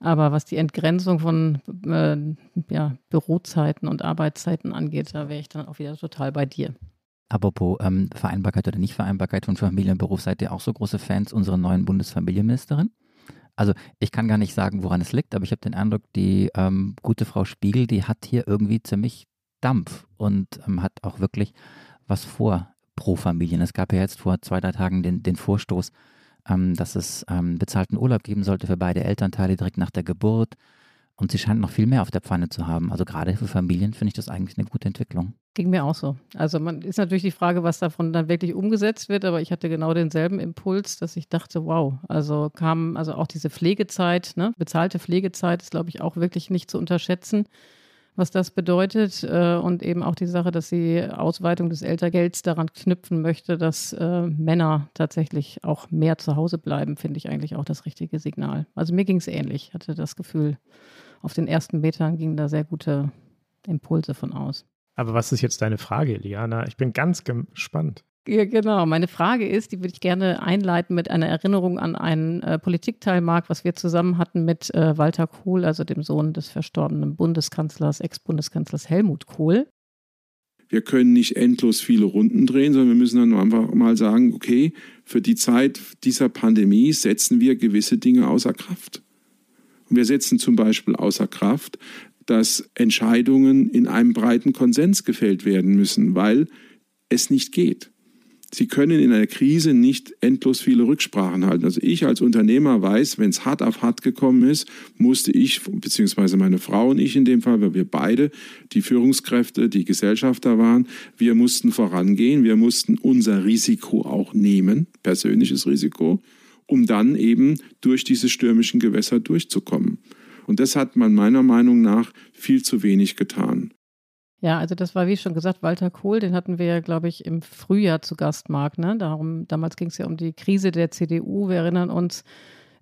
Aber was die Entgrenzung von äh, ja, Bürozeiten und Arbeitszeiten angeht, da wäre ich dann auch wieder total bei dir. Apropos ähm, Vereinbarkeit oder Nichtvereinbarkeit von Familie und Beruf, seid ihr auch so große Fans unserer neuen Bundesfamilienministerin? Also ich kann gar nicht sagen, woran es liegt, aber ich habe den Eindruck, die ähm, gute Frau Spiegel, die hat hier irgendwie ziemlich Dampf und ähm, hat auch wirklich was vor pro Familien. Es gab ja jetzt vor zwei, drei Tagen den, den Vorstoß, ähm, dass es ähm, bezahlten Urlaub geben sollte für beide Elternteile direkt nach der Geburt. Und sie scheint noch viel mehr auf der Pfanne zu haben. Also gerade für Familien finde ich das eigentlich eine gute Entwicklung. Ging mir auch so. Also man ist natürlich die Frage, was davon dann wirklich umgesetzt wird, aber ich hatte genau denselben Impuls, dass ich dachte, wow, also kam, also auch diese Pflegezeit, ne, bezahlte Pflegezeit ist, glaube ich, auch wirklich nicht zu unterschätzen, was das bedeutet. Äh, und eben auch die Sache, dass sie Ausweitung des Eltergelds daran knüpfen möchte, dass äh, Männer tatsächlich auch mehr zu Hause bleiben, finde ich eigentlich auch das richtige Signal. Also mir ging es ähnlich, ich hatte das Gefühl, auf den ersten Metern gingen da sehr gute Impulse von aus. Aber was ist jetzt deine Frage, Liana? Ich bin ganz gespannt. Ja, genau. Meine Frage ist, die würde ich gerne einleiten mit einer Erinnerung an einen äh, Politikteil, Marc, was wir zusammen hatten mit äh, Walter Kohl, also dem Sohn des verstorbenen Bundeskanzlers, Ex-Bundeskanzlers Helmut Kohl. Wir können nicht endlos viele Runden drehen, sondern wir müssen dann einfach mal sagen, okay, für die Zeit dieser Pandemie setzen wir gewisse Dinge außer Kraft. Wir setzen zum Beispiel außer Kraft, dass Entscheidungen in einem breiten Konsens gefällt werden müssen, weil es nicht geht. Sie können in einer Krise nicht endlos viele Rücksprachen halten. Also ich als Unternehmer weiß, wenn es hart auf hart gekommen ist, musste ich, beziehungsweise meine Frau und ich in dem Fall, weil wir beide die Führungskräfte, die Gesellschafter waren, wir mussten vorangehen, wir mussten unser Risiko auch nehmen, persönliches Risiko, um dann eben durch diese stürmischen Gewässer durchzukommen. Und das hat man meiner Meinung nach viel zu wenig getan. Ja, also das war wie schon gesagt Walter Kohl, den hatten wir ja, glaube ich, im Frühjahr zu Gast, Marc. Ne? Darum, damals ging es ja um die Krise der CDU. Wir erinnern uns,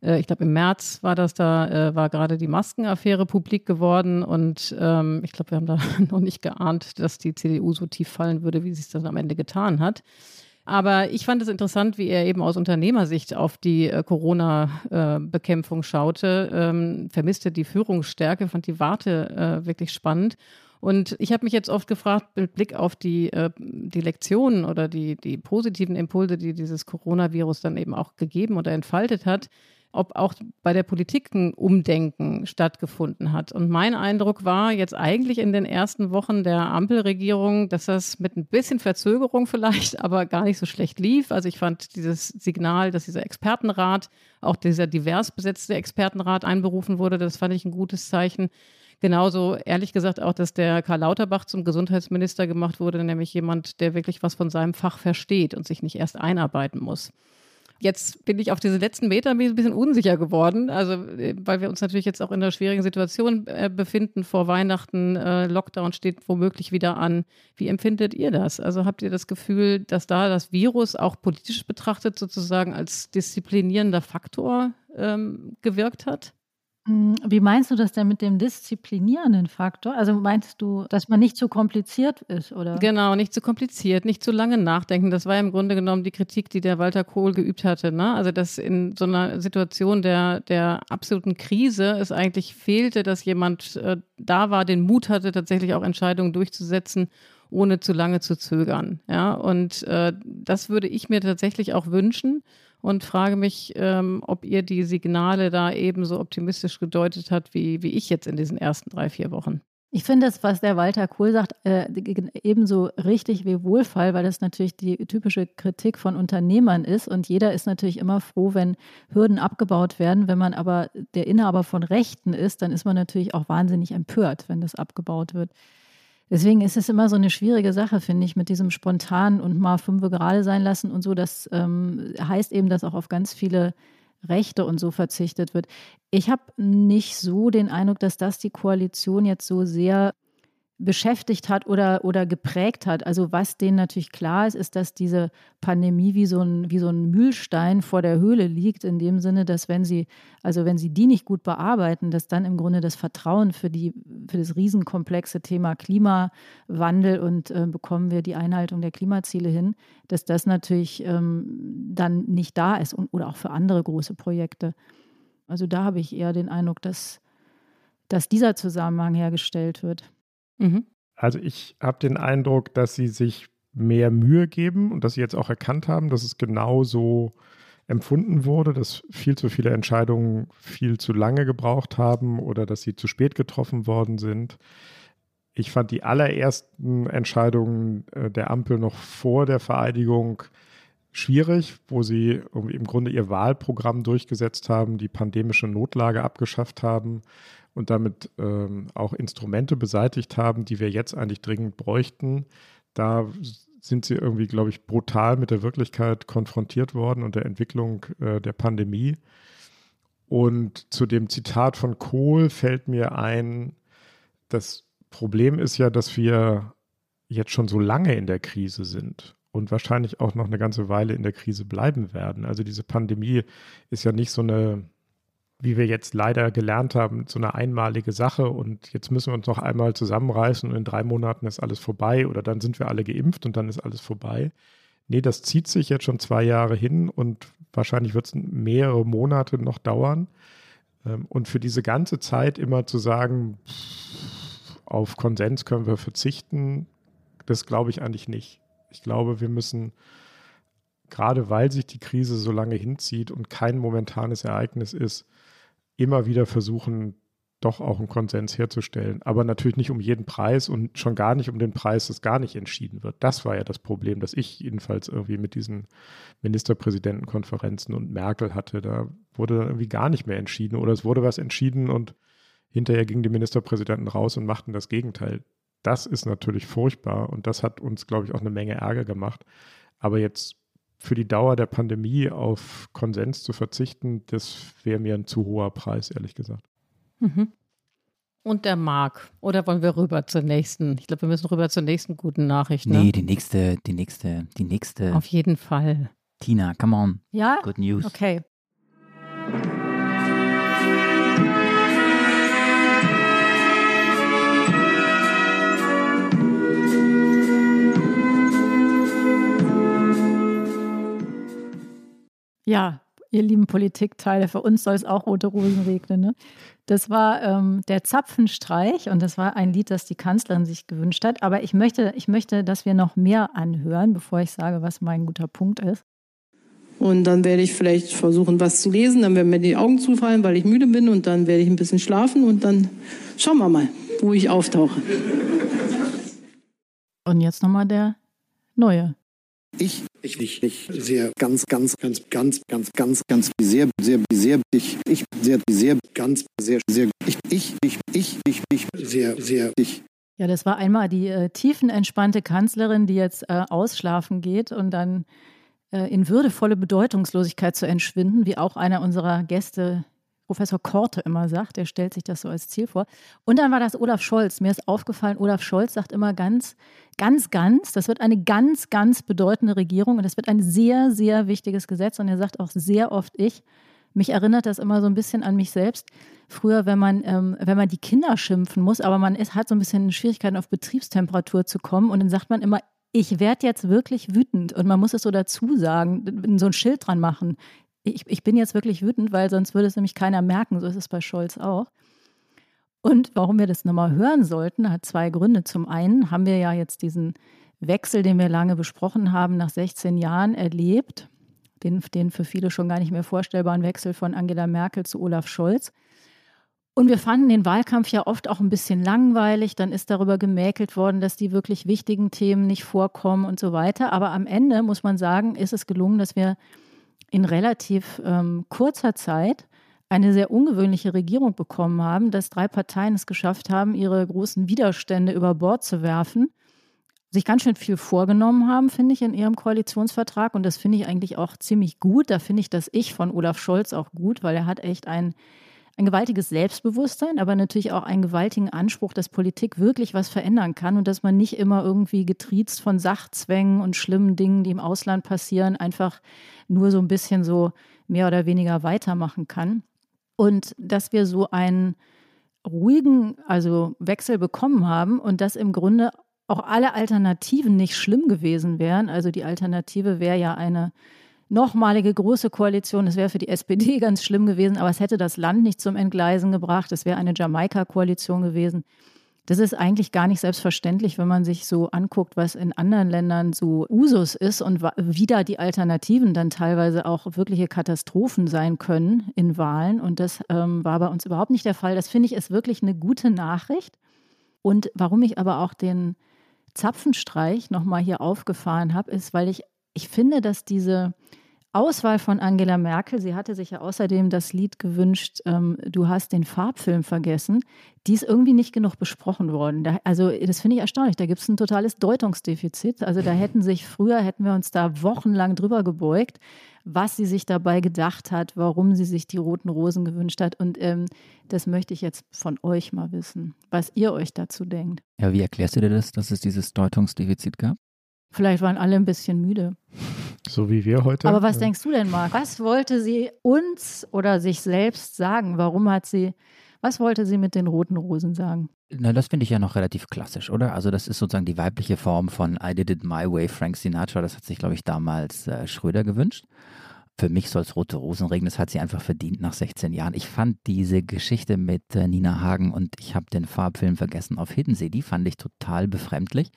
äh, ich glaube im März war das da, äh, war gerade die Maskenaffäre publik geworden und ähm, ich glaube, wir haben da *laughs* noch nicht geahnt, dass die CDU so tief fallen würde, wie sie es dann am Ende getan hat. Aber ich fand es interessant, wie er eben aus Unternehmersicht auf die äh, Corona-Bekämpfung schaute, ähm, vermisste die Führungsstärke, fand die Warte äh, wirklich spannend. Und ich habe mich jetzt oft gefragt, mit Blick auf die, äh, die Lektionen oder die, die positiven Impulse, die dieses Coronavirus dann eben auch gegeben oder entfaltet hat, ob auch bei der Politik ein Umdenken stattgefunden hat. Und mein Eindruck war jetzt eigentlich in den ersten Wochen der Ampelregierung, dass das mit ein bisschen Verzögerung vielleicht, *laughs* aber gar nicht so schlecht lief. Also ich fand dieses Signal, dass dieser Expertenrat, auch dieser divers besetzte Expertenrat einberufen wurde, das fand ich ein gutes Zeichen. Genauso ehrlich gesagt auch, dass der Karl Lauterbach zum Gesundheitsminister gemacht wurde, nämlich jemand, der wirklich was von seinem Fach versteht und sich nicht erst einarbeiten muss. Jetzt bin ich auf diese letzten Meter ein bisschen unsicher geworden, also äh, weil wir uns natürlich jetzt auch in einer schwierigen Situation äh, befinden. Vor Weihnachten, äh, Lockdown steht womöglich wieder an. Wie empfindet ihr das? Also habt ihr das Gefühl, dass da das Virus auch politisch betrachtet sozusagen als disziplinierender Faktor ähm, gewirkt hat? Hm, wie meinst du das denn mit dem disziplinierenden Faktor? Also meinst du, dass man nicht zu kompliziert ist, oder? Genau, nicht zu kompliziert, nicht zu lange nachdenken. Das war im Grunde genommen die Kritik, die der Walter Kohl geübt hatte. Ne? Also, dass in so einer Situation der, der absoluten Krise es eigentlich fehlte, dass jemand äh, da war, den Mut hatte, tatsächlich auch Entscheidungen durchzusetzen ohne zu lange zu zögern. Ja, und äh, das würde ich mir tatsächlich auch wünschen und frage mich, ähm, ob ihr die Signale da ebenso optimistisch gedeutet hat, wie, wie ich jetzt in diesen ersten drei, vier Wochen. Ich finde das, was der Walter Kohl sagt, äh, ebenso richtig wie Wohlfall, weil das natürlich die typische Kritik von Unternehmern ist. Und jeder ist natürlich immer froh, wenn Hürden abgebaut werden. Wenn man aber der Inhaber von Rechten ist, dann ist man natürlich auch wahnsinnig empört, wenn das abgebaut wird. Deswegen ist es immer so eine schwierige Sache, finde ich, mit diesem spontan und mal fünf gerade sein lassen und so. Das ähm, heißt eben, dass auch auf ganz viele Rechte und so verzichtet wird. Ich habe nicht so den Eindruck, dass das die Koalition jetzt so sehr beschäftigt hat oder, oder geprägt hat. Also was denen natürlich klar ist, ist, dass diese Pandemie wie so, ein, wie so ein Mühlstein vor der Höhle liegt, in dem Sinne, dass wenn sie, also wenn sie die nicht gut bearbeiten, dass dann im Grunde das Vertrauen für, die, für das riesenkomplexe Thema Klimawandel und äh, bekommen wir die Einhaltung der Klimaziele hin, dass das natürlich ähm, dann nicht da ist und, oder auch für andere große Projekte. Also da habe ich eher den Eindruck, dass, dass dieser Zusammenhang hergestellt wird. Mhm. Also ich habe den Eindruck, dass sie sich mehr Mühe geben und dass sie jetzt auch erkannt haben, dass es genau so empfunden wurde, dass viel zu viele Entscheidungen viel zu lange gebraucht haben oder dass sie zu spät getroffen worden sind. Ich fand die allerersten Entscheidungen äh, der Ampel noch vor der Vereidigung schwierig, wo sie im Grunde ihr Wahlprogramm durchgesetzt haben, die pandemische Notlage abgeschafft haben und damit ähm, auch Instrumente beseitigt haben, die wir jetzt eigentlich dringend bräuchten. Da sind sie irgendwie, glaube ich, brutal mit der Wirklichkeit konfrontiert worden und der Entwicklung äh, der Pandemie. Und zu dem Zitat von Kohl fällt mir ein, das Problem ist ja, dass wir jetzt schon so lange in der Krise sind und wahrscheinlich auch noch eine ganze Weile in der Krise bleiben werden. Also diese Pandemie ist ja nicht so eine wie wir jetzt leider gelernt haben, so eine einmalige Sache und jetzt müssen wir uns noch einmal zusammenreißen und in drei Monaten ist alles vorbei oder dann sind wir alle geimpft und dann ist alles vorbei. Nee, das zieht sich jetzt schon zwei Jahre hin und wahrscheinlich wird es mehrere Monate noch dauern. Ähm, und für diese ganze Zeit immer zu sagen, auf Konsens können wir verzichten, das glaube ich eigentlich nicht. Ich glaube, wir müssen, gerade weil sich die Krise so lange hinzieht und kein momentanes Ereignis ist, immer wieder versuchen, doch auch einen Konsens herzustellen. Aber natürlich nicht um jeden Preis und schon gar nicht um den Preis, dass gar nicht entschieden wird. Das war ja das Problem, das ich jedenfalls irgendwie mit diesen Ministerpräsidentenkonferenzen und Merkel hatte. Da wurde dann irgendwie gar nicht mehr entschieden oder es wurde was entschieden und hinterher gingen die Ministerpräsidenten raus und machten das Gegenteil. Das ist natürlich furchtbar und das hat uns, glaube ich, auch eine Menge Ärger gemacht. Aber jetzt für die Dauer der Pandemie auf Konsens zu verzichten, das wäre mir ein zu hoher Preis, ehrlich gesagt. Mhm. Und der Marc. Oder wollen wir rüber zur nächsten? Ich glaube, wir müssen rüber zur nächsten guten Nachricht. Ne? Nee, die nächste, die nächste, die nächste. Auf jeden Fall. Tina, come on. Ja? Good News. Okay. Ja, ihr lieben Politikteile, für uns soll es auch rote Rosen regnen. Ne? Das war ähm, der Zapfenstreich und das war ein Lied, das die Kanzlerin sich gewünscht hat. Aber ich möchte, ich möchte, dass wir noch mehr anhören, bevor ich sage, was mein guter Punkt ist. Und dann werde ich vielleicht versuchen, was zu lesen. Dann werden mir die Augen zufallen, weil ich müde bin. Und dann werde ich ein bisschen schlafen. Und dann schauen wir mal, wo ich auftauche. Und jetzt nochmal der neue Ich, ich, ich, ich sehr, ganz, ganz, ganz, ganz, ganz, ganz, ganz, sehr, sehr, sehr, ich, ich, sehr, sehr, ganz, sehr, sehr, ich, ich, ich, ich, ich, ich, sehr, sehr, ich. Ja, das war einmal die äh, tiefenentspannte Kanzlerin, die jetzt äh, ausschlafen geht und dann äh, in würdevolle Bedeutungslosigkeit zu entschwinden, wie auch einer unserer Gäste Professor Korte immer sagt. Der stellt sich das so als Ziel vor. Und dann war das Olaf Scholz. Mir ist aufgefallen, Olaf Scholz sagt immer ganz, ganz, ganz, das wird eine ganz, ganz bedeutende Regierung und das wird ein sehr, sehr wichtiges Gesetz. Und er sagt auch sehr oft ich. Mich erinnert das immer so ein bisschen an mich selbst. Früher, wenn man, ähm, wenn man die Kinder schimpfen muss, aber man ist, hat so ein bisschen Schwierigkeiten, auf Betriebstemperatur zu kommen. Und dann sagt man immer, ich werde jetzt wirklich wütend. Und man muss es so dazu sagen, so ein Schild dran machen ich, ich bin jetzt wirklich wütend, weil sonst würde es nämlich keiner merken. So ist es bei Scholz auch. Und warum wir das nochmal hören sollten, hat zwei Gründe. Zum einen haben wir ja jetzt diesen Wechsel, den wir lange besprochen haben, nach 16 Jahren erlebt. Den, den für viele schon gar nicht mehr vorstellbaren Wechsel von Angela Merkel zu Olaf Scholz. Und wir fanden den Wahlkampf ja oft auch ein bisschen langweilig. Dann ist darüber gemäkelt worden, dass die wirklich wichtigen Themen nicht vorkommen und so weiter. Aber am Ende muss man sagen, ist es gelungen, dass wir in relativ ähm, kurzer Zeit eine sehr ungewöhnliche Regierung bekommen haben, dass drei Parteien es geschafft haben, ihre großen Widerstände über Bord zu werfen, sich ganz schön viel vorgenommen haben, finde ich, in ihrem Koalitionsvertrag. Und das finde ich eigentlich auch ziemlich gut. Da finde ich das Ich von Olaf Scholz auch gut, weil er hat echt ein ein gewaltiges Selbstbewusstsein, aber natürlich auch einen gewaltigen Anspruch, dass Politik wirklich was verändern kann und dass man nicht immer irgendwie getriezt von Sachzwängen und schlimmen Dingen, die im Ausland passieren, einfach nur so ein bisschen so mehr oder weniger weitermachen kann. Und dass wir so einen ruhigen, also Wechsel bekommen haben und dass im Grunde auch alle Alternativen nicht schlimm gewesen wären. Also die Alternative wäre ja eine nochmalige große Koalition. Das wäre für die SPD *laughs* ganz schlimm gewesen, aber es hätte das Land nicht zum Entgleisen gebracht. Es wäre eine Jamaika-Koalition gewesen. Das ist eigentlich gar nicht selbstverständlich, wenn man sich so anguckt, was in anderen Ländern so Usus ist und wie da die Alternativen dann teilweise auch wirkliche Katastrophen sein können in Wahlen. Und das ähm, war bei uns überhaupt nicht der Fall. Das finde ich ist wirklich eine gute Nachricht. Und warum ich aber auch den Zapfenstreich nochmal hier aufgefahren habe, ist, weil ich, ich finde, dass diese Auswahl von Angela Merkel, sie hatte sich ja außerdem das Lied gewünscht, ähm, Du hast den Farbfilm vergessen, die ist irgendwie nicht genug besprochen worden. Da, also das finde ich erstaunlich, da gibt es ein totales Deutungsdefizit. Also da hätten sich früher, hätten wir uns da wochenlang drüber gebeugt, was sie sich dabei gedacht hat, warum sie sich die roten Rosen gewünscht hat. Und ähm, das möchte ich jetzt von euch mal wissen, was ihr euch dazu denkt. Ja, wie erklärst du dir das, dass es dieses Deutungsdefizit gab? Vielleicht waren alle ein bisschen müde. So wie wir heute. Aber was ja. denkst du denn, Marc? Was wollte sie uns oder sich selbst sagen? Warum hat sie, was wollte sie mit den roten Rosen sagen? Na, das finde ich ja noch relativ klassisch, oder? Also das ist sozusagen die weibliche Form von I did it my way, Frank Sinatra. Das hat sich, glaube ich, damals äh, Schröder gewünscht. Für mich soll es rote Rosen regnen. Das hat sie einfach verdient nach 16 Jahren. Ich fand diese Geschichte mit äh, Nina Hagen und ich habe den Farbfilm vergessen auf Hiddensee, die fand ich total befremdlich.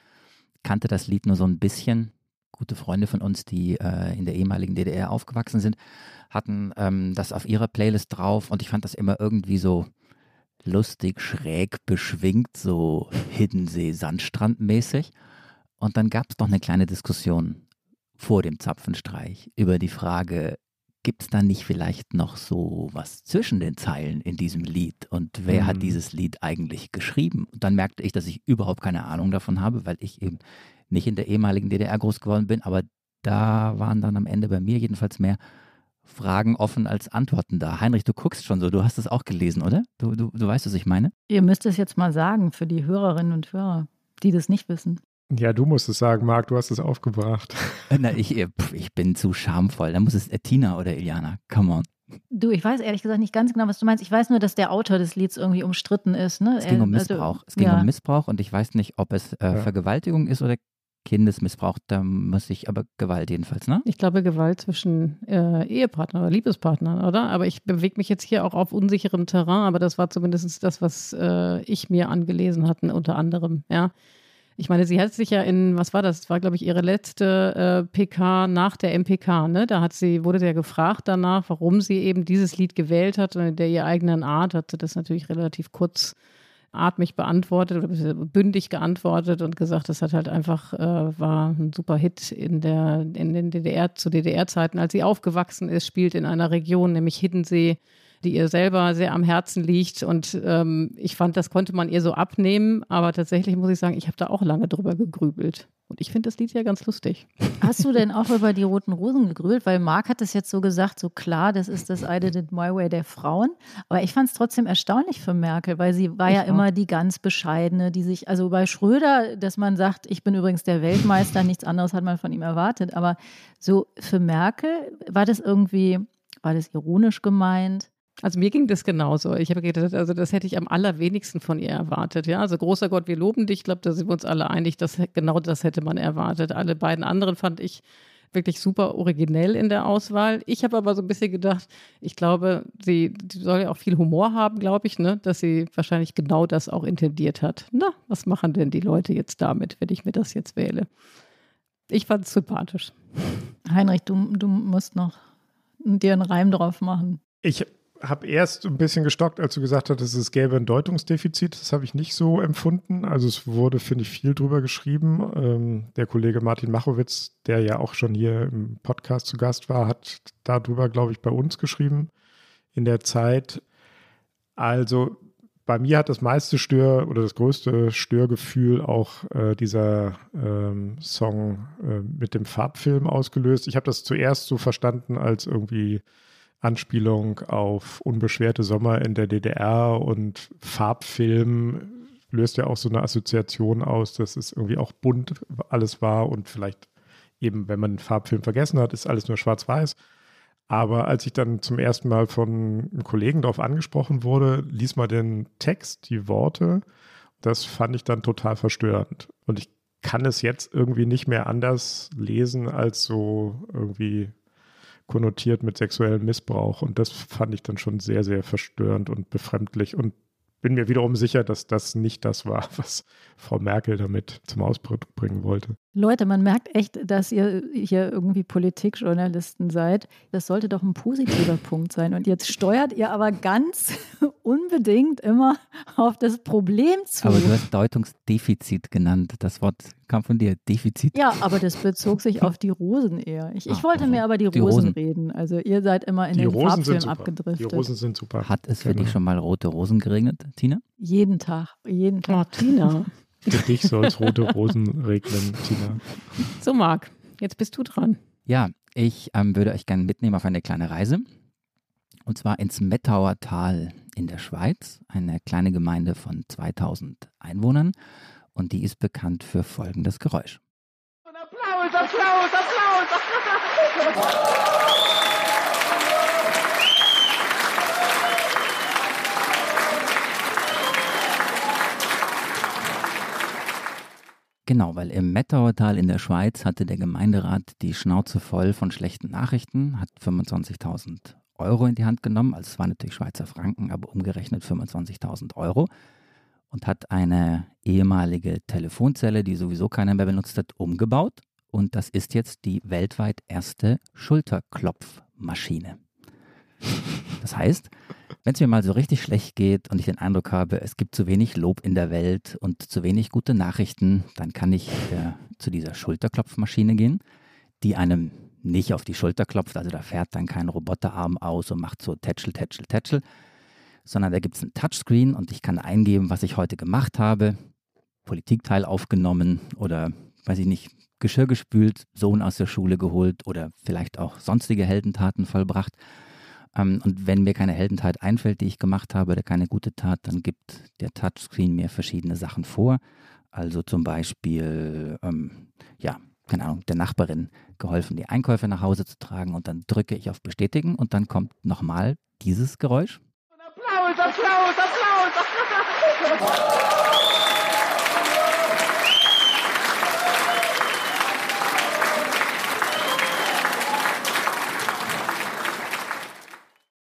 Kannte das Lied nur so ein bisschen gute Freunde von uns, die äh, in der ehemaligen DDR aufgewachsen sind, hatten ähm, das auf ihrer Playlist drauf und ich fand das immer irgendwie so lustig, schräg, beschwingt, so Hiddensee-Sandstrand-mäßig. Und dann gab es noch eine kleine Diskussion vor dem Zapfenstreich über die Frage, gibt es da nicht vielleicht noch so was zwischen den Zeilen in diesem Lied und wer mhm. hat dieses Lied eigentlich geschrieben? Und dann merkte ich, dass ich überhaupt keine Ahnung davon habe, weil ich eben nicht in der ehemaligen DDR groß geworden bin, aber da waren dann am Ende bei mir jedenfalls mehr Fragen offen als Antworten da. Heinrich, du guckst schon so, du hast es auch gelesen, oder? Du, du, du weißt, was ich meine? Ihr müsst es jetzt mal sagen für die Hörerinnen und Hörer, die das nicht wissen. Ja, du musst es sagen, Marc, du hast es aufgebracht. Na, ich, ich bin zu schamvoll. Da muss es Tina oder Iliana. Come on. Du, ich weiß ehrlich gesagt nicht ganz genau, was du meinst. Ich weiß nur, dass der Autor des Lieds irgendwie umstritten ist. Ne? Es ging um also, Missbrauch. Also, es ging ja. um Missbrauch und ich weiß nicht, ob es äh, ja. Vergewaltigung ist oder Kindesmissbrauch, da muss ich aber Gewalt jedenfalls, ne? Ich glaube Gewalt zwischen äh, Ehepartnern oder Liebespartnern, oder? Aber ich bewege mich jetzt hier auch auf unsicherem Terrain, aber das war zumindest das, was äh, ich mir angelesen hatte, unter anderem, ja. Ich meine, sie hat sich ja in, was war das? Das war, glaube ich, ihre letzte äh, PK nach der MPK, ne? Da hat sie, wurde der gefragt danach, warum sie eben dieses Lied gewählt hat und in der ihr eigenen Art hat sie das natürlich relativ kurz atmig beantwortet oder bündig geantwortet und gesagt, das hat halt einfach, äh, war ein super Hit in der, in den DDR, zu DDR-Zeiten, als sie aufgewachsen ist, spielt in einer Region, nämlich Hiddensee, die ihr selber sehr am Herzen liegt. Und ähm, ich fand, das konnte man ihr so abnehmen. Aber tatsächlich muss ich sagen, ich habe da auch lange drüber gegrübelt. Und ich finde das Lied ja ganz lustig. Hast du denn auch über die Roten Rosen gegrübelt? Weil Marc hat es jetzt so gesagt, so klar, das ist das I did it my way der Frauen. Aber ich fand es trotzdem erstaunlich für Merkel, weil sie war ich ja auch. immer die ganz bescheidene, die sich, also bei Schröder, dass man sagt, ich bin übrigens der Weltmeister, nichts anderes hat man von ihm erwartet. Aber so für Merkel war das irgendwie, war das ironisch gemeint? Also mir ging das genauso. Ich habe gedacht, also das hätte ich am allerwenigsten von ihr erwartet. Ja, also großer Gott, wir loben dich. Ich glaube, da sind wir uns alle einig, dass genau das hätte man erwartet. Alle beiden anderen fand ich wirklich super originell in der Auswahl. Ich habe aber so ein bisschen gedacht, ich glaube, sie, sie soll ja auch viel Humor haben, glaube ich, ne? dass sie wahrscheinlich genau das auch intendiert hat. Na, was machen denn die Leute jetzt damit, wenn ich mir das jetzt wähle? Ich fand es sympathisch. Heinrich, du, du musst noch dir einen Reim drauf machen. Ich habe erst ein bisschen gestockt, als du gesagt hattest, es gäbe ein Deutungsdefizit. Das habe ich nicht so empfunden. Also es wurde, finde ich, viel drüber geschrieben. Ähm, der Kollege Martin Machowitz, der ja auch schon hier im Podcast zu Gast war, hat darüber, glaube ich, bei uns geschrieben in der Zeit. Also bei mir hat das meiste Stör oder das größte Störgefühl auch äh, dieser ähm, Song äh, mit dem Farbfilm ausgelöst. Ich habe das zuerst so verstanden als irgendwie Anspielung auf unbeschwerte Sommer in der DDR und Farbfilm löst ja auch so eine Assoziation aus, dass es irgendwie auch bunt alles war und vielleicht eben, wenn man Farbfilm vergessen hat, ist alles nur schwarz-weiß. Aber als ich dann zum ersten Mal von einem Kollegen darauf angesprochen wurde, lies mal den Text, die Worte, das fand ich dann total verstörend. Und ich kann es jetzt irgendwie nicht mehr anders lesen als so irgendwie konnotiert mit sexuellem Missbrauch. Und das fand ich dann schon sehr, sehr verstörend und befremdlich und bin mir wiederum sicher, dass das nicht das war, *laughs* was Frau Merkel damit zum Ausdruck bringen wollte. Leute, man merkt echt, dass ihr hier irgendwie Politikjournalisten seid. Das sollte doch ein positiver *laughs* Punkt sein. Und jetzt steuert ihr aber ganz *laughs* unbedingt immer auf das Problem zu. Aber du hast Deutungsdefizit genannt. Das Wort kam von dir, Defizit. Ja, aber das bezog sich auf die Rosen eher. Ich, ich wollte mir aber die, die Rosen, Rosen, reden. Also ihr seid immer in die den Rosen Farbfilm abgedriftet. Die Rosen sind super. Hat es für genau. dich schon mal rote Rosen geregnet, Tina? Jeden Tag, jeden Tag. Oh, Tina. *laughs* Für dich soll es rote Rosen regnen, Tina. So, Marc, jetzt bist du dran. Ja, ich ähm, würde euch gerne mitnehmen auf eine kleine Reise. Und zwar ins Mettauer Tal in der Schweiz, eine kleine Gemeinde von 2000 Einwohnern. Und die ist bekannt für folgendes Geräusch. Applaus, Applaus, Applaus! Genau, weil im Mettauertal in der Schweiz hatte der Gemeinderat die Schnauze voll von schlechten Nachrichten, hat 25.000 Euro in die Hand genommen, also es waren natürlich Schweizer Franken, aber umgerechnet 25.000 Euro. Und hat eine ehemalige Telefonzelle, die sowieso keiner mehr benutzt hat, umgebaut. Und das ist jetzt die weltweit erste Schulterklopfmaschine. Das heißt, wenn es mir mal so richtig schlecht geht und ich den Eindruck habe, es gibt zu wenig Lob in der Welt und zu wenig gute Nachrichten, dann kann ich äh, zu dieser Schulterklopfmaschine gehen, die einem nicht auf die Schulter klopft, also da fährt dann kein Roboterarm aus und macht so tätschel, tätschel, tätschel, sondern da gibt es ein Touchscreen und ich kann eingeben, was ich heute gemacht habe, Politikteil aufgenommen oder, weiß ich nicht, Geschirr gespült, Sohn aus der Schule geholt oder vielleicht auch sonstige Heldentaten vollbracht. Ähm, und wenn mir keine Heldentat einfällt, die ich gemacht habe oder keine gute Tat, dann gibt der Touchscreen mir verschiedene Sachen vor. Also zum Beispiel, ähm, ja, keine Ahnung, der Nachbarin geholfen, die Einkäufe nach Hause zu tragen und dann drücke ich auf Bestätigen und dann kommt nochmal dieses Geräusch. Applaus, Applaus, Applaus! *laughs*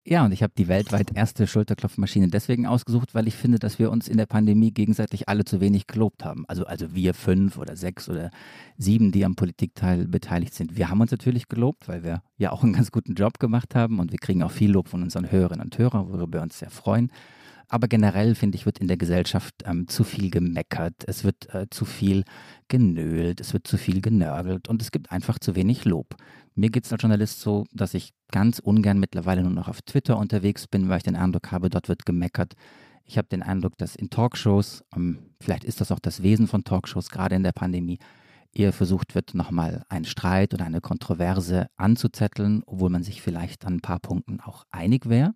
Ja, und ich habe die weltweit erste Schulterklopfmaschine deswegen ausgesucht, weil ich finde, dass wir uns in der Pandemie gegenseitig alle zu wenig gelobt haben. Also, also wir fünf oder sechs oder sieben, die am Politikteil beteiligt sind. Wir haben uns natürlich gelobt, weil wir ja auch einen ganz guten Job gemacht haben und wir kriegen auch viel Lob von unseren Hörerinnen und Hörern, worüber wir uns sehr freuen. Aber generell, finde ich, wird in der Gesellschaft ähm, zu viel gemeckert, es wird äh, zu viel genölt, es wird zu viel genörgelt und es gibt einfach zu wenig Lob. Mir geht es als Journalist so, dass ich ganz ungern mittlerweile nur noch auf Twitter unterwegs bin, weil ich den Eindruck habe, dort wird gemeckert. Ich habe den Eindruck, dass in Talkshows, ähm, vielleicht ist das auch das Wesen von Talkshows, gerade in der Pandemie, eher versucht wird, nochmal einen Streit oder eine Kontroverse anzuzetteln, obwohl man sich vielleicht an ein paar Punkten auch einig wäre.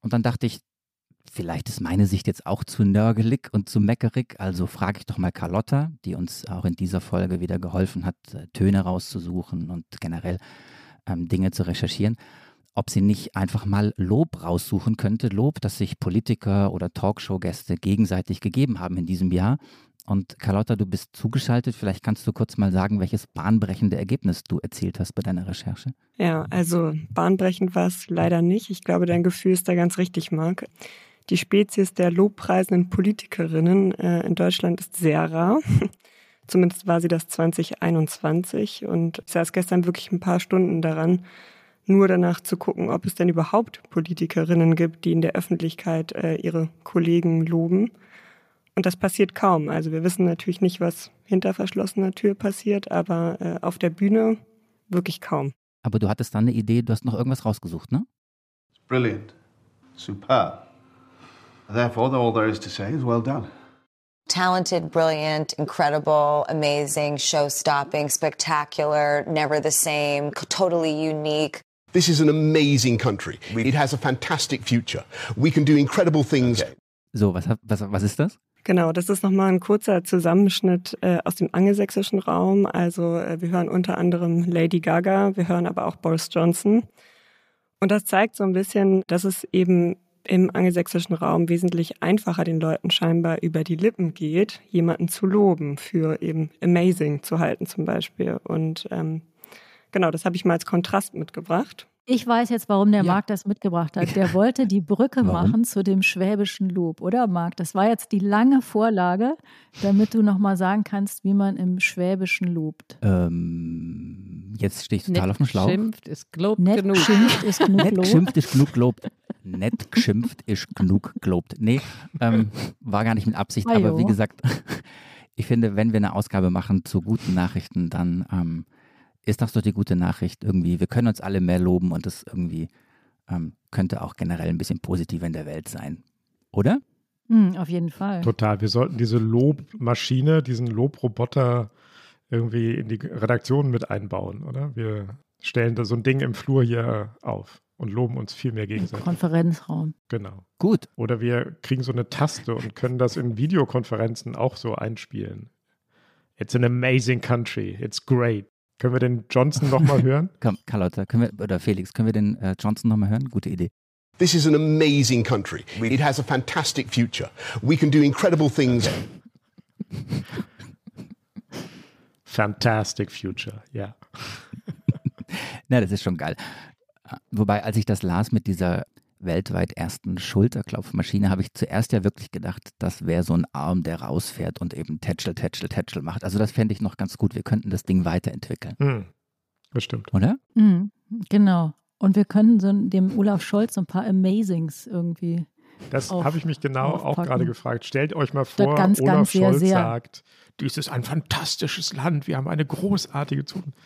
Und dann dachte ich, vielleicht ist meine Sicht jetzt auch zu nörgelig und zu meckerig, also frage ich doch mal Carlotta, die uns auch in dieser Folge wieder geholfen hat, äh, Töne rauszusuchen und generell ähm, Dinge zu recherchieren, ob sie nicht einfach mal Lob raussuchen könnte, Lob, das sich Politiker oder Talkshow-Gäste gegenseitig gegeben haben in diesem Jahr. Und Carlotta, du bist zugeschaltet. Vielleicht kannst du kurz mal sagen, welches bahnbrechende Ergebnis du erzielt hast bei deiner Recherche. Ja, also bahnbrechend war es leider nicht. Ich glaube, dein Gefühl ist da ganz richtig, Marc. Die Spezies der lobpreisenden Politikerinnen äh, in Deutschland ist sehr rar. *laughs* Zumindest war sie das 2021. Und ich saß gestern wirklich ein paar Stunden daran, nur danach zu gucken, ob es denn überhaupt Politikerinnen gibt, die in der Öffentlichkeit äh, ihre Kollegen loben. Und das passiert kaum. Also wir wissen natürlich nicht, was hinter verschlossener Tür passiert, aber äh, auf der Bühne wirklich kaum. Aber du hattest dann eine Idee, du hast noch irgendwas rausgesucht, ne? Brilliant. Superb. Therefore, all there is to say is well done. Talented, brilliant, incredible, amazing, show stopping, spectacular, never the same, totally unique. This is an amazing country. It has a fantastic future. We can do incredible things. Okay. So, was, was, was ist das? Genau, das ist nochmal ein kurzer Zusammenschnitt äh, aus dem angelsächsischen Raum. Also äh, wir hören unter anderem Lady Gaga, wir hören aber auch Boris Johnson. Und das zeigt so ein bisschen, dass es eben im angelsächsischen Raum wesentlich einfacher den Leuten scheinbar über die Lippen geht, jemanden zu loben, für eben amazing zu halten zum Beispiel. Und ähm, genau, das habe ich mal als Kontrast mitgebracht. Ich weiß jetzt, warum der ja. Marc das mitgebracht hat. Der wollte die Brücke warum? machen zu dem schwäbischen Lob, oder Marc? Das war jetzt die lange Vorlage, damit du nochmal sagen kannst, wie man im Schwäbischen lobt. Ähm, jetzt stehe ich total Nett auf dem Schlauch. Geschimpft ist gelobt Nett genug. Geschimpft ist genug Nett geschimpft ist genug gelobt. Nett geschimpft ist genug gelobt. Nee, ähm, war gar nicht mit Absicht, Ajo. aber wie gesagt, *laughs* ich finde, wenn wir eine Ausgabe machen zu guten Nachrichten, dann ähm, ist das doch die gute Nachricht irgendwie. Wir können uns alle mehr loben und das irgendwie ähm, könnte auch generell ein bisschen positiver in der Welt sein. Oder? Mhm, auf jeden Fall. Total. Wir sollten diese Lobmaschine, diesen Lobroboter irgendwie in die Redaktion mit einbauen, oder? Wir stellen da so ein Ding im Flur hier auf und loben uns viel mehr gegenseitig. Konferenzraum. Genau. Gut. Oder wir kriegen so eine Taste und können das in Videokonferenzen auch so einspielen. It's an amazing country. It's great. Können wir den Johnson nochmal *laughs* hören? Komm, Carlotta, können wir, oder Felix, können wir den äh, Johnson nochmal hören? Gute Idee. This is an amazing country. It has a fantastic future. We can do incredible things. Fantastic future, ja. *laughs* Na, das ist schon geil. Wobei, als ich das las mit dieser weltweit ersten Schulterklopfmaschine, habe ich zuerst ja wirklich gedacht, das wäre so ein Arm, der rausfährt und eben Tätschel, Tätschel, Tätschel macht. Also das fände ich noch ganz gut. Wir könnten das Ding weiterentwickeln. Mhm. Das stimmt. Oder? Mhm, genau. Und wir können so dem Olaf Scholz so ein paar Amazings irgendwie. Das habe ich mich genau aufpacken. auch gerade gefragt. Stellt euch mal vor, ganz, Olaf ganz Scholz sehr, sehr. sagt, dies ist ein fantastisches Land, wir haben eine großartige Zukunft.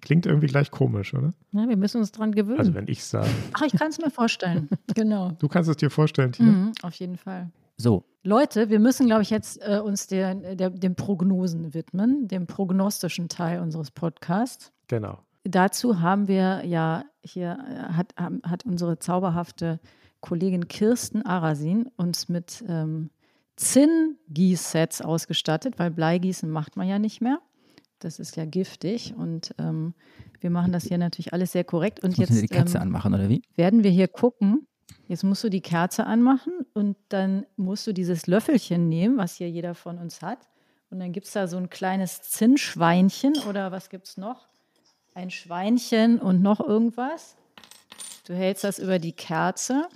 Klingt irgendwie gleich komisch, oder? Ja, wir müssen uns dran gewöhnen. Also wenn ich sage. Ach, ich kann es mir vorstellen. *laughs* genau. Du kannst es dir vorstellen, Tina? Mhm, auf jeden Fall. So. Leute, wir müssen, glaube ich, jetzt äh, uns der, der, den Prognosen widmen, dem prognostischen Teil unseres Podcasts. Genau. Dazu haben wir ja hier, äh, hat, hat unsere zauberhafte Kollegin Kirsten Arasin uns mit ähm, Zinn-Gießsets ausgestattet, weil Bleigießen macht man ja nicht mehr. Das ist ja giftig und ähm, wir machen das hier natürlich alles sehr korrekt. Und jetzt, jetzt die Kerze ähm, anmachen, oder wie? Werden wir hier gucken. Jetzt musst du die Kerze anmachen und dann musst du dieses Löffelchen nehmen, was hier jeder von uns hat. Und dann gibt es da so ein kleines Zinnschweinchen oder was gibt es noch? Ein Schweinchen und noch irgendwas. Du hältst das über die Kerze.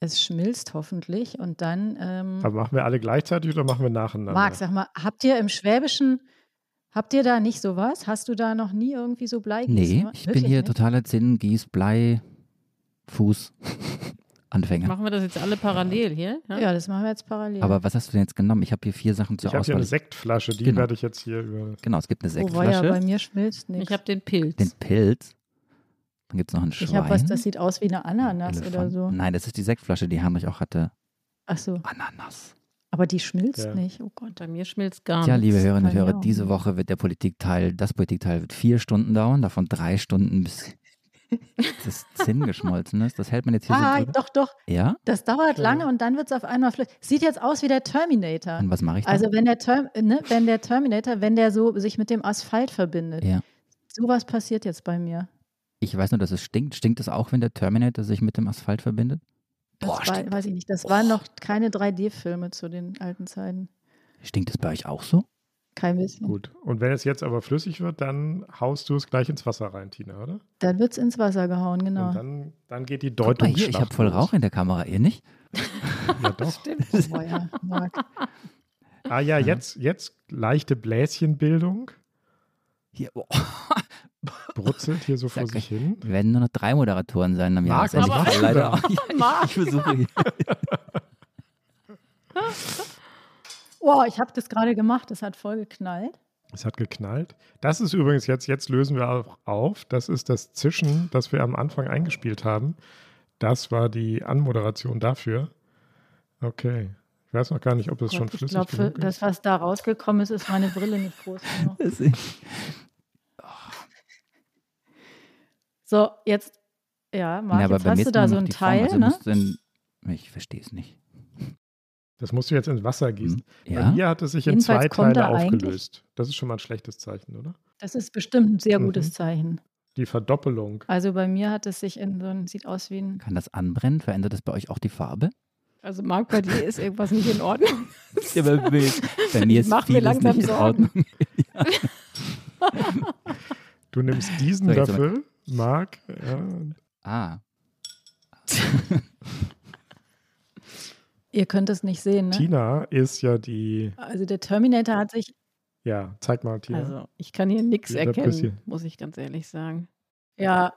Es schmilzt hoffentlich und dann. Ähm, Aber machen wir alle gleichzeitig oder machen wir nacheinander? Marc, sag mal, habt ihr im Schwäbischen Habt ihr da nicht sowas? Hast du da noch nie irgendwie so Bleigießen? Nee, ich bin hier nicht? totaler Zinn, Gieß, Blei, Fuß. *laughs* Anfänger. Machen wir das jetzt alle parallel hier? Ja, das machen wir jetzt parallel. Aber was hast du denn jetzt genommen? Ich habe hier vier Sachen zur Ich habe hier Auswahl. eine Sektflasche, die Genau. werde ich jetzt hier über. Genau, es gibt eine oh, Sektflasche, bei mir schmilzt nichts. Ich habe den Pilz. den Pilz. Dann gibt es noch ein Schwein. Ich habe was, das sieht aus wie eine Ananas oder Elefant. so. Nein, das ist die Sektflasche, die Heinrich auch hatte. Ach so. Ananas. Aber die schmilzt Ja. nicht. Oh Gott. Bei mir schmilzt gar Tja, nichts. liebe Hörerinnen und Hörer, diese. Woche wird der Politikteil, das Politikteil wird vier Stunden dauern, davon drei Stunden, bis *laughs* das Zinn geschmolzen ist. Das hält man jetzt hier Ah, so drüber. doch, doch. Ja? Das dauert lange und dann wird es auf einmal flüssig. Sieht jetzt aus wie der Terminator. Und was mache ich dann? Also wenn der, Term, ne, wenn der Terminator, wenn der so sich mit dem Asphalt verbindet. Ja. Sowas passiert jetzt bei mir. Ich weiß nur, dass es stinkt. Stinkt es auch, wenn der Terminator sich mit dem Asphalt verbindet? Das Boah, war, stinkt, weiß ich nicht. Das waren noch keine 3D-Filme zu den alten Zeiten. stinkt es bei euch auch so? Kein bisschen. Gut. Und wenn es jetzt aber flüssig wird, dann haust du es gleich ins Wasser rein, Tina, oder? Dann wird es ins Wasser gehauen, genau. Und dann, dann geht die Guck mal Deutung hier, ich habe voll Rauch in der Kamera, ihr nicht? *laughs* Ja, doch. Stimmt. Oh, ja, Marc. Ah ja, jetzt, jetzt leichte Bläschenbildung. Hier, oh. Brutzelt hier so vor sich hin. Wir werden nur noch drei Moderatoren sein am Marc, Jahresende. machst du Leider *laughs* auch. Ja, ich, ich versuche hier. *laughs* Oh, ich habe das gerade gemacht. Das hat voll geknallt. Es hat geknallt. Das ist übrigens jetzt, jetzt lösen wir auch auf. Das ist das Zischen, das wir am Anfang eingespielt haben. Das war die Anmoderation dafür. Okay. Ich weiß noch gar nicht, ob es schon ich flüssig glaube, genug ist. das, was da rausgekommen ist, ist meine Brille nicht groß genug. *laughs* So, jetzt, ja, Marc, Ja, aber jetzt bei hast du da so noch ein die Form, Teil, also ne? in, ich verstehe es nicht. Das musst du jetzt ins Wasser gießen. Bei Ja? mir hat es sich in Jedenfalls zwei kommt Teile aufgelöst. Das ist schon mal ein schlechtes Zeichen, oder? Das ist bestimmt ein sehr Mhm. gutes Zeichen. Die Verdoppelung. Also bei mir hat es sich in so ein, sieht aus wie ein, Kann das anbrennen? Verändert das bei euch auch die Farbe? Also Marc, bei dir ist irgendwas nicht in Ordnung. *laughs* Ja, bei, mir- bei mir ist Mach mir langsam nicht in Sorgen. Ordnung. *laughs* *laughs* Du nimmst diesen So, Löffel, Marc. Ja, Ah, *laughs* ihr könnt es nicht sehen, ne? Tina ist ja die. Also der Terminator hat sich, Ja, zeig mal, Tina. Also ich kann hier nichts erkennen, muss ich ganz ehrlich sagen. ja,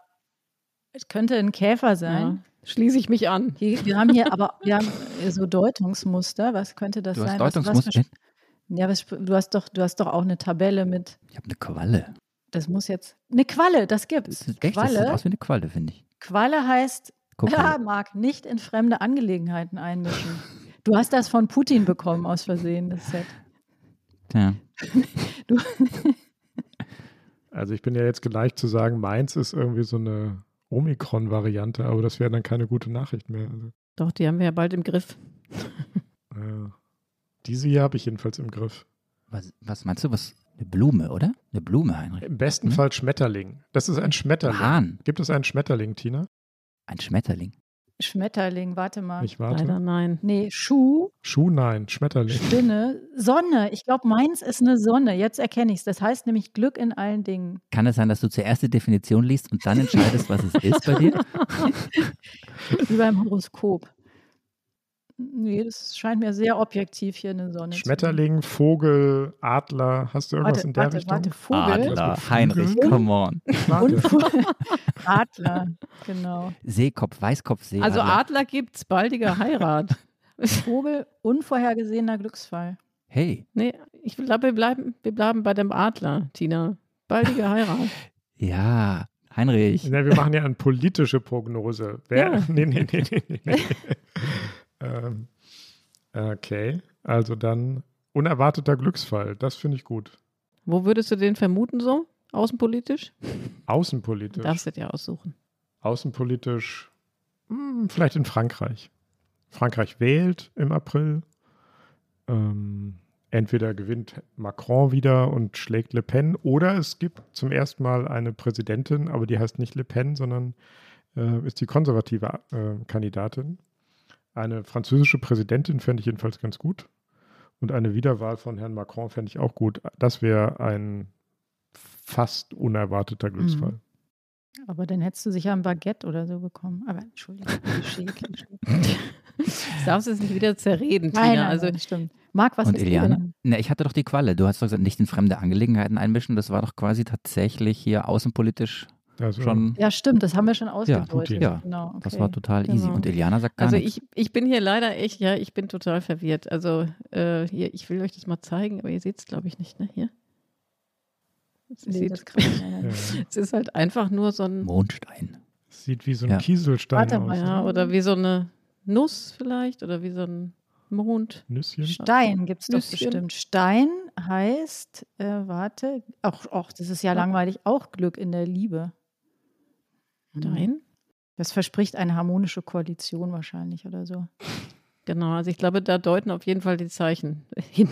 es könnte ein Käfer sein. Schließe ich mich an. Hier, wir haben hier aber, wir haben so Deutungsmuster. Was könnte das Du hast sein? Was- was Deutungsmuster? Ja, was, du hast doch, du hast doch auch eine Tabelle mit. ich habe eine Qualle. Das muss jetzt eine Qualle. Das gibt's. Das ist echt, das sieht Qualle. aus wie eine Qualle, finde ich. Qualle heißt, Guck ja. Marc, nicht in fremde Angelegenheiten einmischen. Du hast das von Putin bekommen aus Versehen, das Set. Tja. *laughs* Du, *laughs* Also ich bin ja jetzt geneigt zu sagen, meins ist irgendwie so eine Omikron-Variante, aber das wäre dann keine gute Nachricht mehr. Also, Doch, die haben wir ja bald im Griff. *laughs* ja. Diese hier habe ich jedenfalls im Griff. Was, was meinst du? Was? Eine Blume, oder? Eine Blume, Heinrich. Im besten Fall Schmetterling. Das ist ein Schmetterling. Hahn. Gibt es einen Schmetterling, Tina? Ein Schmetterling. Schmetterling, warte mal. Ich warte. Leider nein. Nee, Schuh, Schuh, nein. Schmetterling. Spinne, Sonne. Ich glaube, meins ist eine Sonne. Jetzt erkenne ich es. Das heißt nämlich Glück in allen Dingen. Kann es sein, dass du zuerst die Definition liest und dann entscheidest, was es ist bei dir? *laughs* Wie beim Horoskop. Nee, das scheint mir sehr objektiv hier eine Sonne Schmetterling, Vogel, Adler. Hast du irgendwas Warte, in der warte, Richtung? warte, Vogel. Adler? Heinrich, come on. *laughs* Und Vogel. Adler, genau. Seekopf, Weißkopf, Seeadler. Also Adler gibt's, baldige Heirat. *laughs* Vogel, unvorhergesehener Glücksfall. Hey, nee, ich glaube, wir bleiben, wir bleiben bei dem Adler, Tina. Baldige Heirat. *laughs* ja, Heinrich. Ja, wir machen ja eine politische Prognose. Wer? Ja. Nee, nee, nee, nee. nee. Ähm, okay, also dann unerwarteter Glücksfall. Das finde ich gut. Wo würdest du den vermuten so? Außenpolitisch? Außenpolitisch. Darfst du dir aussuchen. Außenpolitisch, hm, vielleicht in Frankreich. Frankreich wählt im April. Ähm, entweder gewinnt Macron wieder und schlägt Le Pen oder es gibt zum ersten Mal eine Präsidentin, aber die heißt nicht Le Pen, sondern äh, ist die konservative äh, Kandidatin. Eine französische Präsidentin fände ich jedenfalls ganz gut. Und eine Wiederwahl von Herrn Macron fände ich auch gut. Das wäre ein fast unerwarteter Glücksfall. Aber dann hättest du sicher ein Baguette oder so bekommen. Aber Entschuldigung, Klischee, Klischee. Das darfst du jetzt nicht wieder zerreden, Tina. Nein, nein, also nein, stimmt. Marc, was und ist Eliane? Ne, ich hatte doch die Qualle. Du hast doch gesagt, nicht in fremde Angelegenheiten einmischen. Das war doch quasi tatsächlich hier außenpolitisch. Also, schon. Ja, stimmt, das haben wir schon Ja, ausgedeutet. ja genau, das okay. war total easy. Genau. Und Iliana sagt gar Also nichts. ich, ich bin hier leider echt, ja, ich bin total verwirrt. Also äh, hier, ich will euch das mal zeigen, aber ihr seht es, glaube ich, nicht, ne? Hier. Es, Nee, das *laughs* es ist halt einfach nur so ein Mondstein. Sieht wie so ein Ja. Kieselstein Warte aus. mal, Ja, oder wie so eine Nuss vielleicht oder wie so ein Mond. Nüsschen. Stein gibt es doch bestimmt. Stein heißt, äh, warte, auch, auch, das ist ja langweilig, auch Glück in der Liebe. Stein? Das verspricht eine harmonische Koalition wahrscheinlich oder so. Genau, also ich glaube, da deuten auf jeden Fall die Zeichen *laughs* hin.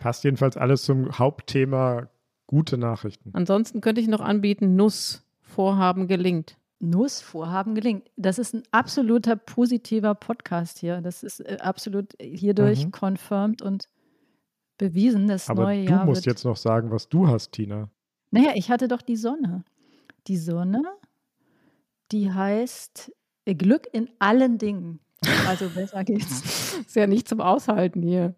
Passt jedenfalls alles zum Hauptthema gute Nachrichten. Ansonsten könnte ich noch anbieten, Nuss, Vorhaben gelingt. Nussvorhaben gelingt. Das ist ein absoluter positiver Podcast hier. Das ist äh, absolut hierdurch Mhm. confirmed und bewiesen. Das Aber neue du Jahr musst wird jetzt noch sagen, was du hast, Tina. Naja, ich hatte doch die Sonne. Die Sonne, die heißt äh, Glück in allen Dingen. Also besser *laughs* geht's. Ist ja nicht zum Aushalten hier.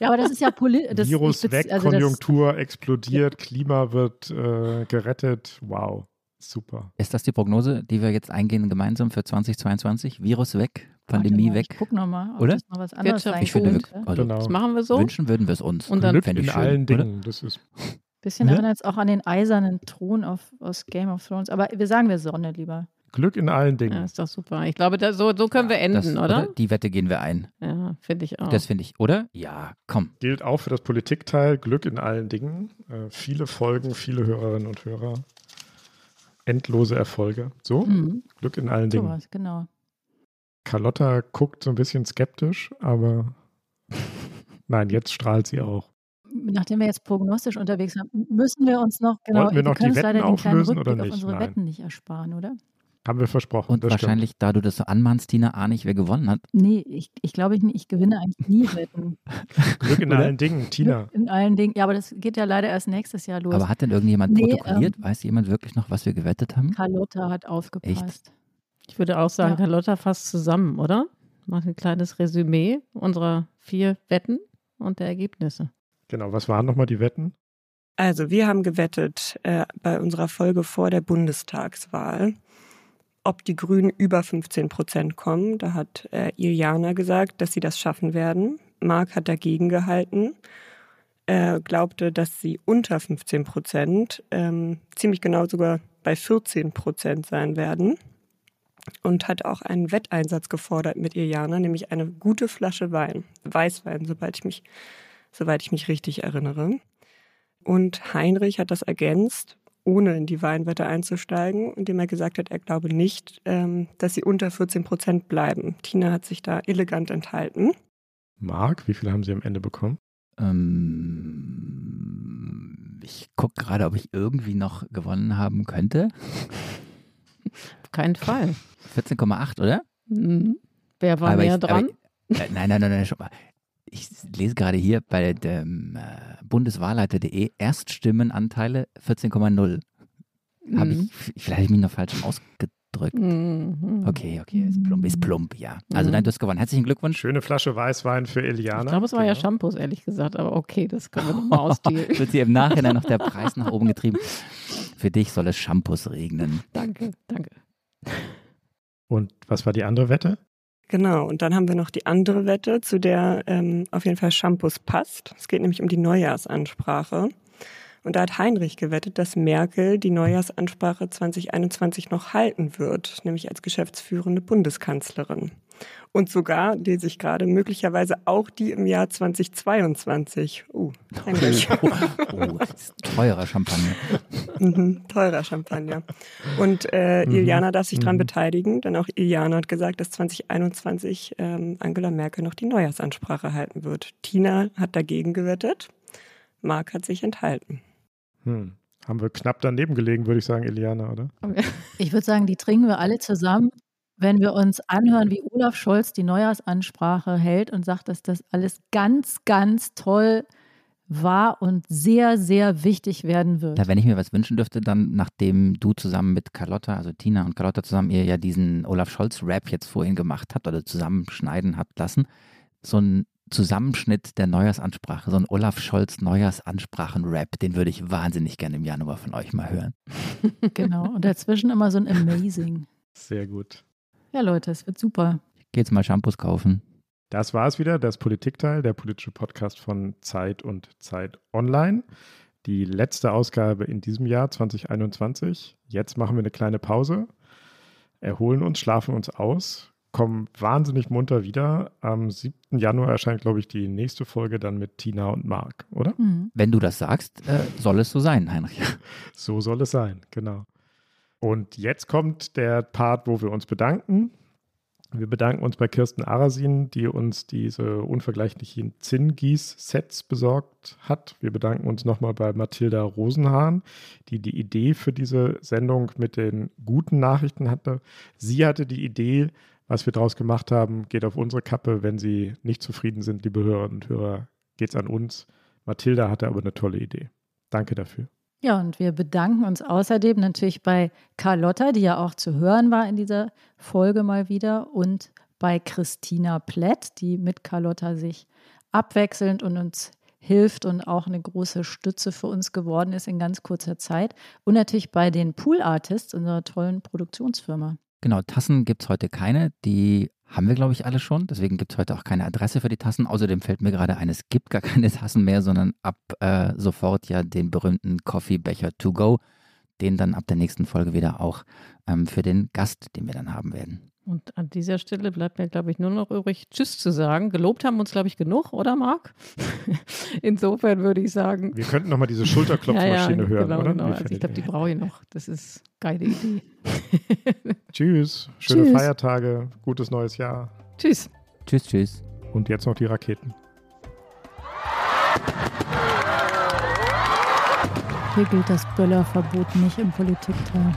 Ja, aber das ist ja politisch. Virus weg, Konjunktur explodiert, Klima wird äh, gerettet. Wow, super. Ist das die Prognose, die wir jetzt eingehen gemeinsam für 2022? Virus weg, Pandemie weg. Ich guck nochmal, ob Oder? das noch was anderes Wirtschaft sein Ich finde, wir, also Genau. Das machen wir so. wünschen würden wir es uns. Und dann- in ich schön, allen oder? Dingen. Das ist Bisschen Ne? erinnert es auch an den eisernen Thron auf, aus Game of Thrones. Aber wir sagen wir Sonne lieber. Glück in allen Dingen. Ja, ist doch super. Ich glaube, da, so, so können wir enden, Das, oder? Die Wette gehen wir ein. Ja, finde ich auch. Das finde ich, oder? Ja, komm. Gilt auch für das Politikteil. Glück in allen Dingen. Äh, viele Folgen, viele Hörerinnen und Hörer. Endlose Erfolge. So, Mhm. Glück in allen Dingen. Sowas, genau. Carlotta guckt so ein bisschen skeptisch, aber *laughs* nein, jetzt strahlt sie auch. Nachdem wir jetzt prognostisch unterwegs sind, müssen wir uns noch genau. Wollten wir noch können die uns leider Wetten den kleinen auflösen oder Rückblick nicht? auf unsere Nein. Wetten nicht ersparen, oder? Haben wir versprochen. Und das wahrscheinlich, da du das so anmahnst, Tina, ahne ich, wer gewonnen hat. Nee, ich, ich glaube, ich, ich gewinne eigentlich nie Wetten. Stimmt. Glück in allen Dingen, Tina. In allen Dingen. Ja, aber das geht ja leider erst nächstes Jahr los. Aber hat denn irgendjemand Nee, protokolliert? Weiß jemand wirklich noch, was wir gewettet haben? Carlotta hat aufgepasst. Ich würde auch sagen, Ja. Carlotta fasst zusammen, oder? Macht ein kleines Resümee unserer vier Wetten und der Ergebnisse. Genau, was waren nochmal die Wetten? Also wir haben gewettet äh, bei unserer Folge vor der Bundestagswahl, ob die Grünen über 15 Prozent kommen. Da hat äh, Iliana gesagt, dass sie das schaffen werden. Marc hat dagegen gehalten, äh, glaubte, dass sie unter 15 Prozent, ähm, ziemlich genau sogar bei 14 Prozent sein werden. Und hat auch einen Wetteinsatz gefordert mit Iliana, nämlich eine gute Flasche Wein, Weißwein, sobald ich mich, soweit ich mich richtig erinnere. Und Heinrich hat das ergänzt, ohne in die Weinwette einzusteigen, indem er gesagt hat, er glaube nicht, ähm, dass sie unter 14 Prozent bleiben. Tina hat sich da elegant enthalten. Marc, wie viele haben sie am Ende bekommen? Ähm, ich gucke gerade, ob ich irgendwie noch gewonnen haben könnte. Auf keinen Fall. 14,8, oder? Mhm. Wer war Aber näher ich- dran? Aber, äh, nein, nein, nein, nein, schon mal. Ich lese gerade hier bei dem äh, Bundeswahlleiter.de Erststimmenanteile 14,0. Habe Mhm. ich, vielleicht habe ich mich noch falsch ausgedrückt. Mhm. Okay, okay, ist plump, ist plump, ja. Also Mhm. nein, du hast gewonnen. Herzlichen Glückwunsch. Schöne Flasche Weißwein für Eliana. Ich glaube, es war ja Genau. Shampoos, ehrlich gesagt, aber okay, das können wir nochmal *laughs* ausdealen. Wird hier im Nachhinein noch der Preis nach oben getrieben. Für dich soll es Shampoos regnen. danke, danke. Und was war die andere Wette? Genau, und dann haben wir noch die andere Wette, zu der ähm, auf jeden Fall Shampoos passt. Es geht nämlich um die Neujahrsansprache. Und da hat Heinrich gewettet, dass Merkel die Neujahrsansprache 2021 noch halten wird, nämlich als geschäftsführende Bundeskanzlerin. Und sogar, lese ich gerade, möglicherweise auch die im Jahr 2022. Uh, Heinrich. Oh, oh, teurer Champagner. Mhm, teurer Champagner. Und äh, Mhm. Iliana darf sich daran Mhm. beteiligen, denn auch Iliana hat gesagt, dass 2021 ähm, Angela Merkel noch die Neujahrsansprache halten wird. Tina hat dagegen gewettet, Marc hat sich enthalten. Hm. Haben wir knapp daneben gelegen, würde ich sagen, Eliana, oder? Ich würde sagen, die trinken wir alle zusammen, wenn wir uns anhören, wie Olaf Scholz die Neujahrsansprache hält und sagt, dass das alles ganz, ganz toll war und sehr, sehr wichtig werden wird. Na, wenn ich mir was wünschen dürfte, dann nachdem du zusammen mit Carlotta, also Tina und Carlotta zusammen ihr ja diesen Olaf Scholz-Rap jetzt vorhin gemacht habt oder zusammenschneiden habt lassen, so ein Zusammenschnitt der Neujahrsansprache, so ein Olaf Scholz Neujahrsansprachen-Rap, den würde ich wahnsinnig gerne im Januar von euch mal hören. *laughs* *laughs* Genau. Und dazwischen immer so ein Amazing. Sehr gut. Ja, Leute, es wird super. Ich gehe jetzt mal Shampoos kaufen. Das war es wieder, das Politikteil, der politische Podcast von Zeit und Zeit Online. Die letzte Ausgabe in diesem Jahr 2021. Jetzt machen wir eine kleine Pause, erholen uns, schlafen uns aus, kommen wahnsinnig munter wieder. Am 7. Januar erscheint, glaube ich, die nächste Folge dann mit Tina und Marc, oder? Mhm. Wenn du das sagst, äh, soll es so sein, Heinrich. So soll es sein, genau. Und jetzt kommt der Part, wo wir uns bedanken. Wir bedanken uns bei Kirsten Arasin, die uns diese unvergleichlichen Zinngieß-Sets besorgt hat. Wir bedanken uns nochmal bei Mathilda Rosenhahn, die die Idee für diese Sendung mit den guten Nachrichten hatte. Sie hatte die Idee, was wir daraus gemacht haben, geht auf unsere Kappe. Wenn Sie nicht zufrieden sind, liebe Hörerinnen und Hörer, geht es an uns. Mathilda hatte aber eine tolle Idee. Danke dafür. Ja, und wir bedanken uns außerdem natürlich bei Carlotta, die ja auch zu hören war in dieser Folge mal wieder, und bei Christina Plett, die mit Carlotta sich abwechselnd und uns hilft und auch eine große Stütze für uns geworden ist in ganz kurzer Zeit. Und natürlich bei den Pool Artists, unserer tollen Produktionsfirma. Genau, Tassen gibt es heute keine. Die haben wir, glaube ich, alle schon. Deswegen gibt es heute auch keine Adresse für die Tassen. Außerdem fällt mir gerade ein, es gibt gar *laughs* keine Tassen mehr, sondern ab äh, sofort ja den berühmten Coffeebecher to go, den dann ab der nächsten Folge wieder auch ähm, für den Gast, den wir dann haben werden. Und an dieser Stelle bleibt mir, glaube ich, nur noch übrig, Tschüss zu sagen. Gelobt haben wir uns, glaube ich, genug, oder Marc? *laughs* Insofern würde ich sagen. Wir könnten nochmal diese Schulterklopfmaschine *laughs* ja, ja, hören, genau, oder? Genau. Also ich glaube, die brauche ich noch. Das ist geile Idee. *laughs* Tschüss, schöne Tschüss. Feiertage, gutes neues Jahr. Tschüss. Tschüss, tschüss. Und jetzt noch die Raketen. Hier gilt das Böllerverbot nicht im Politikteil.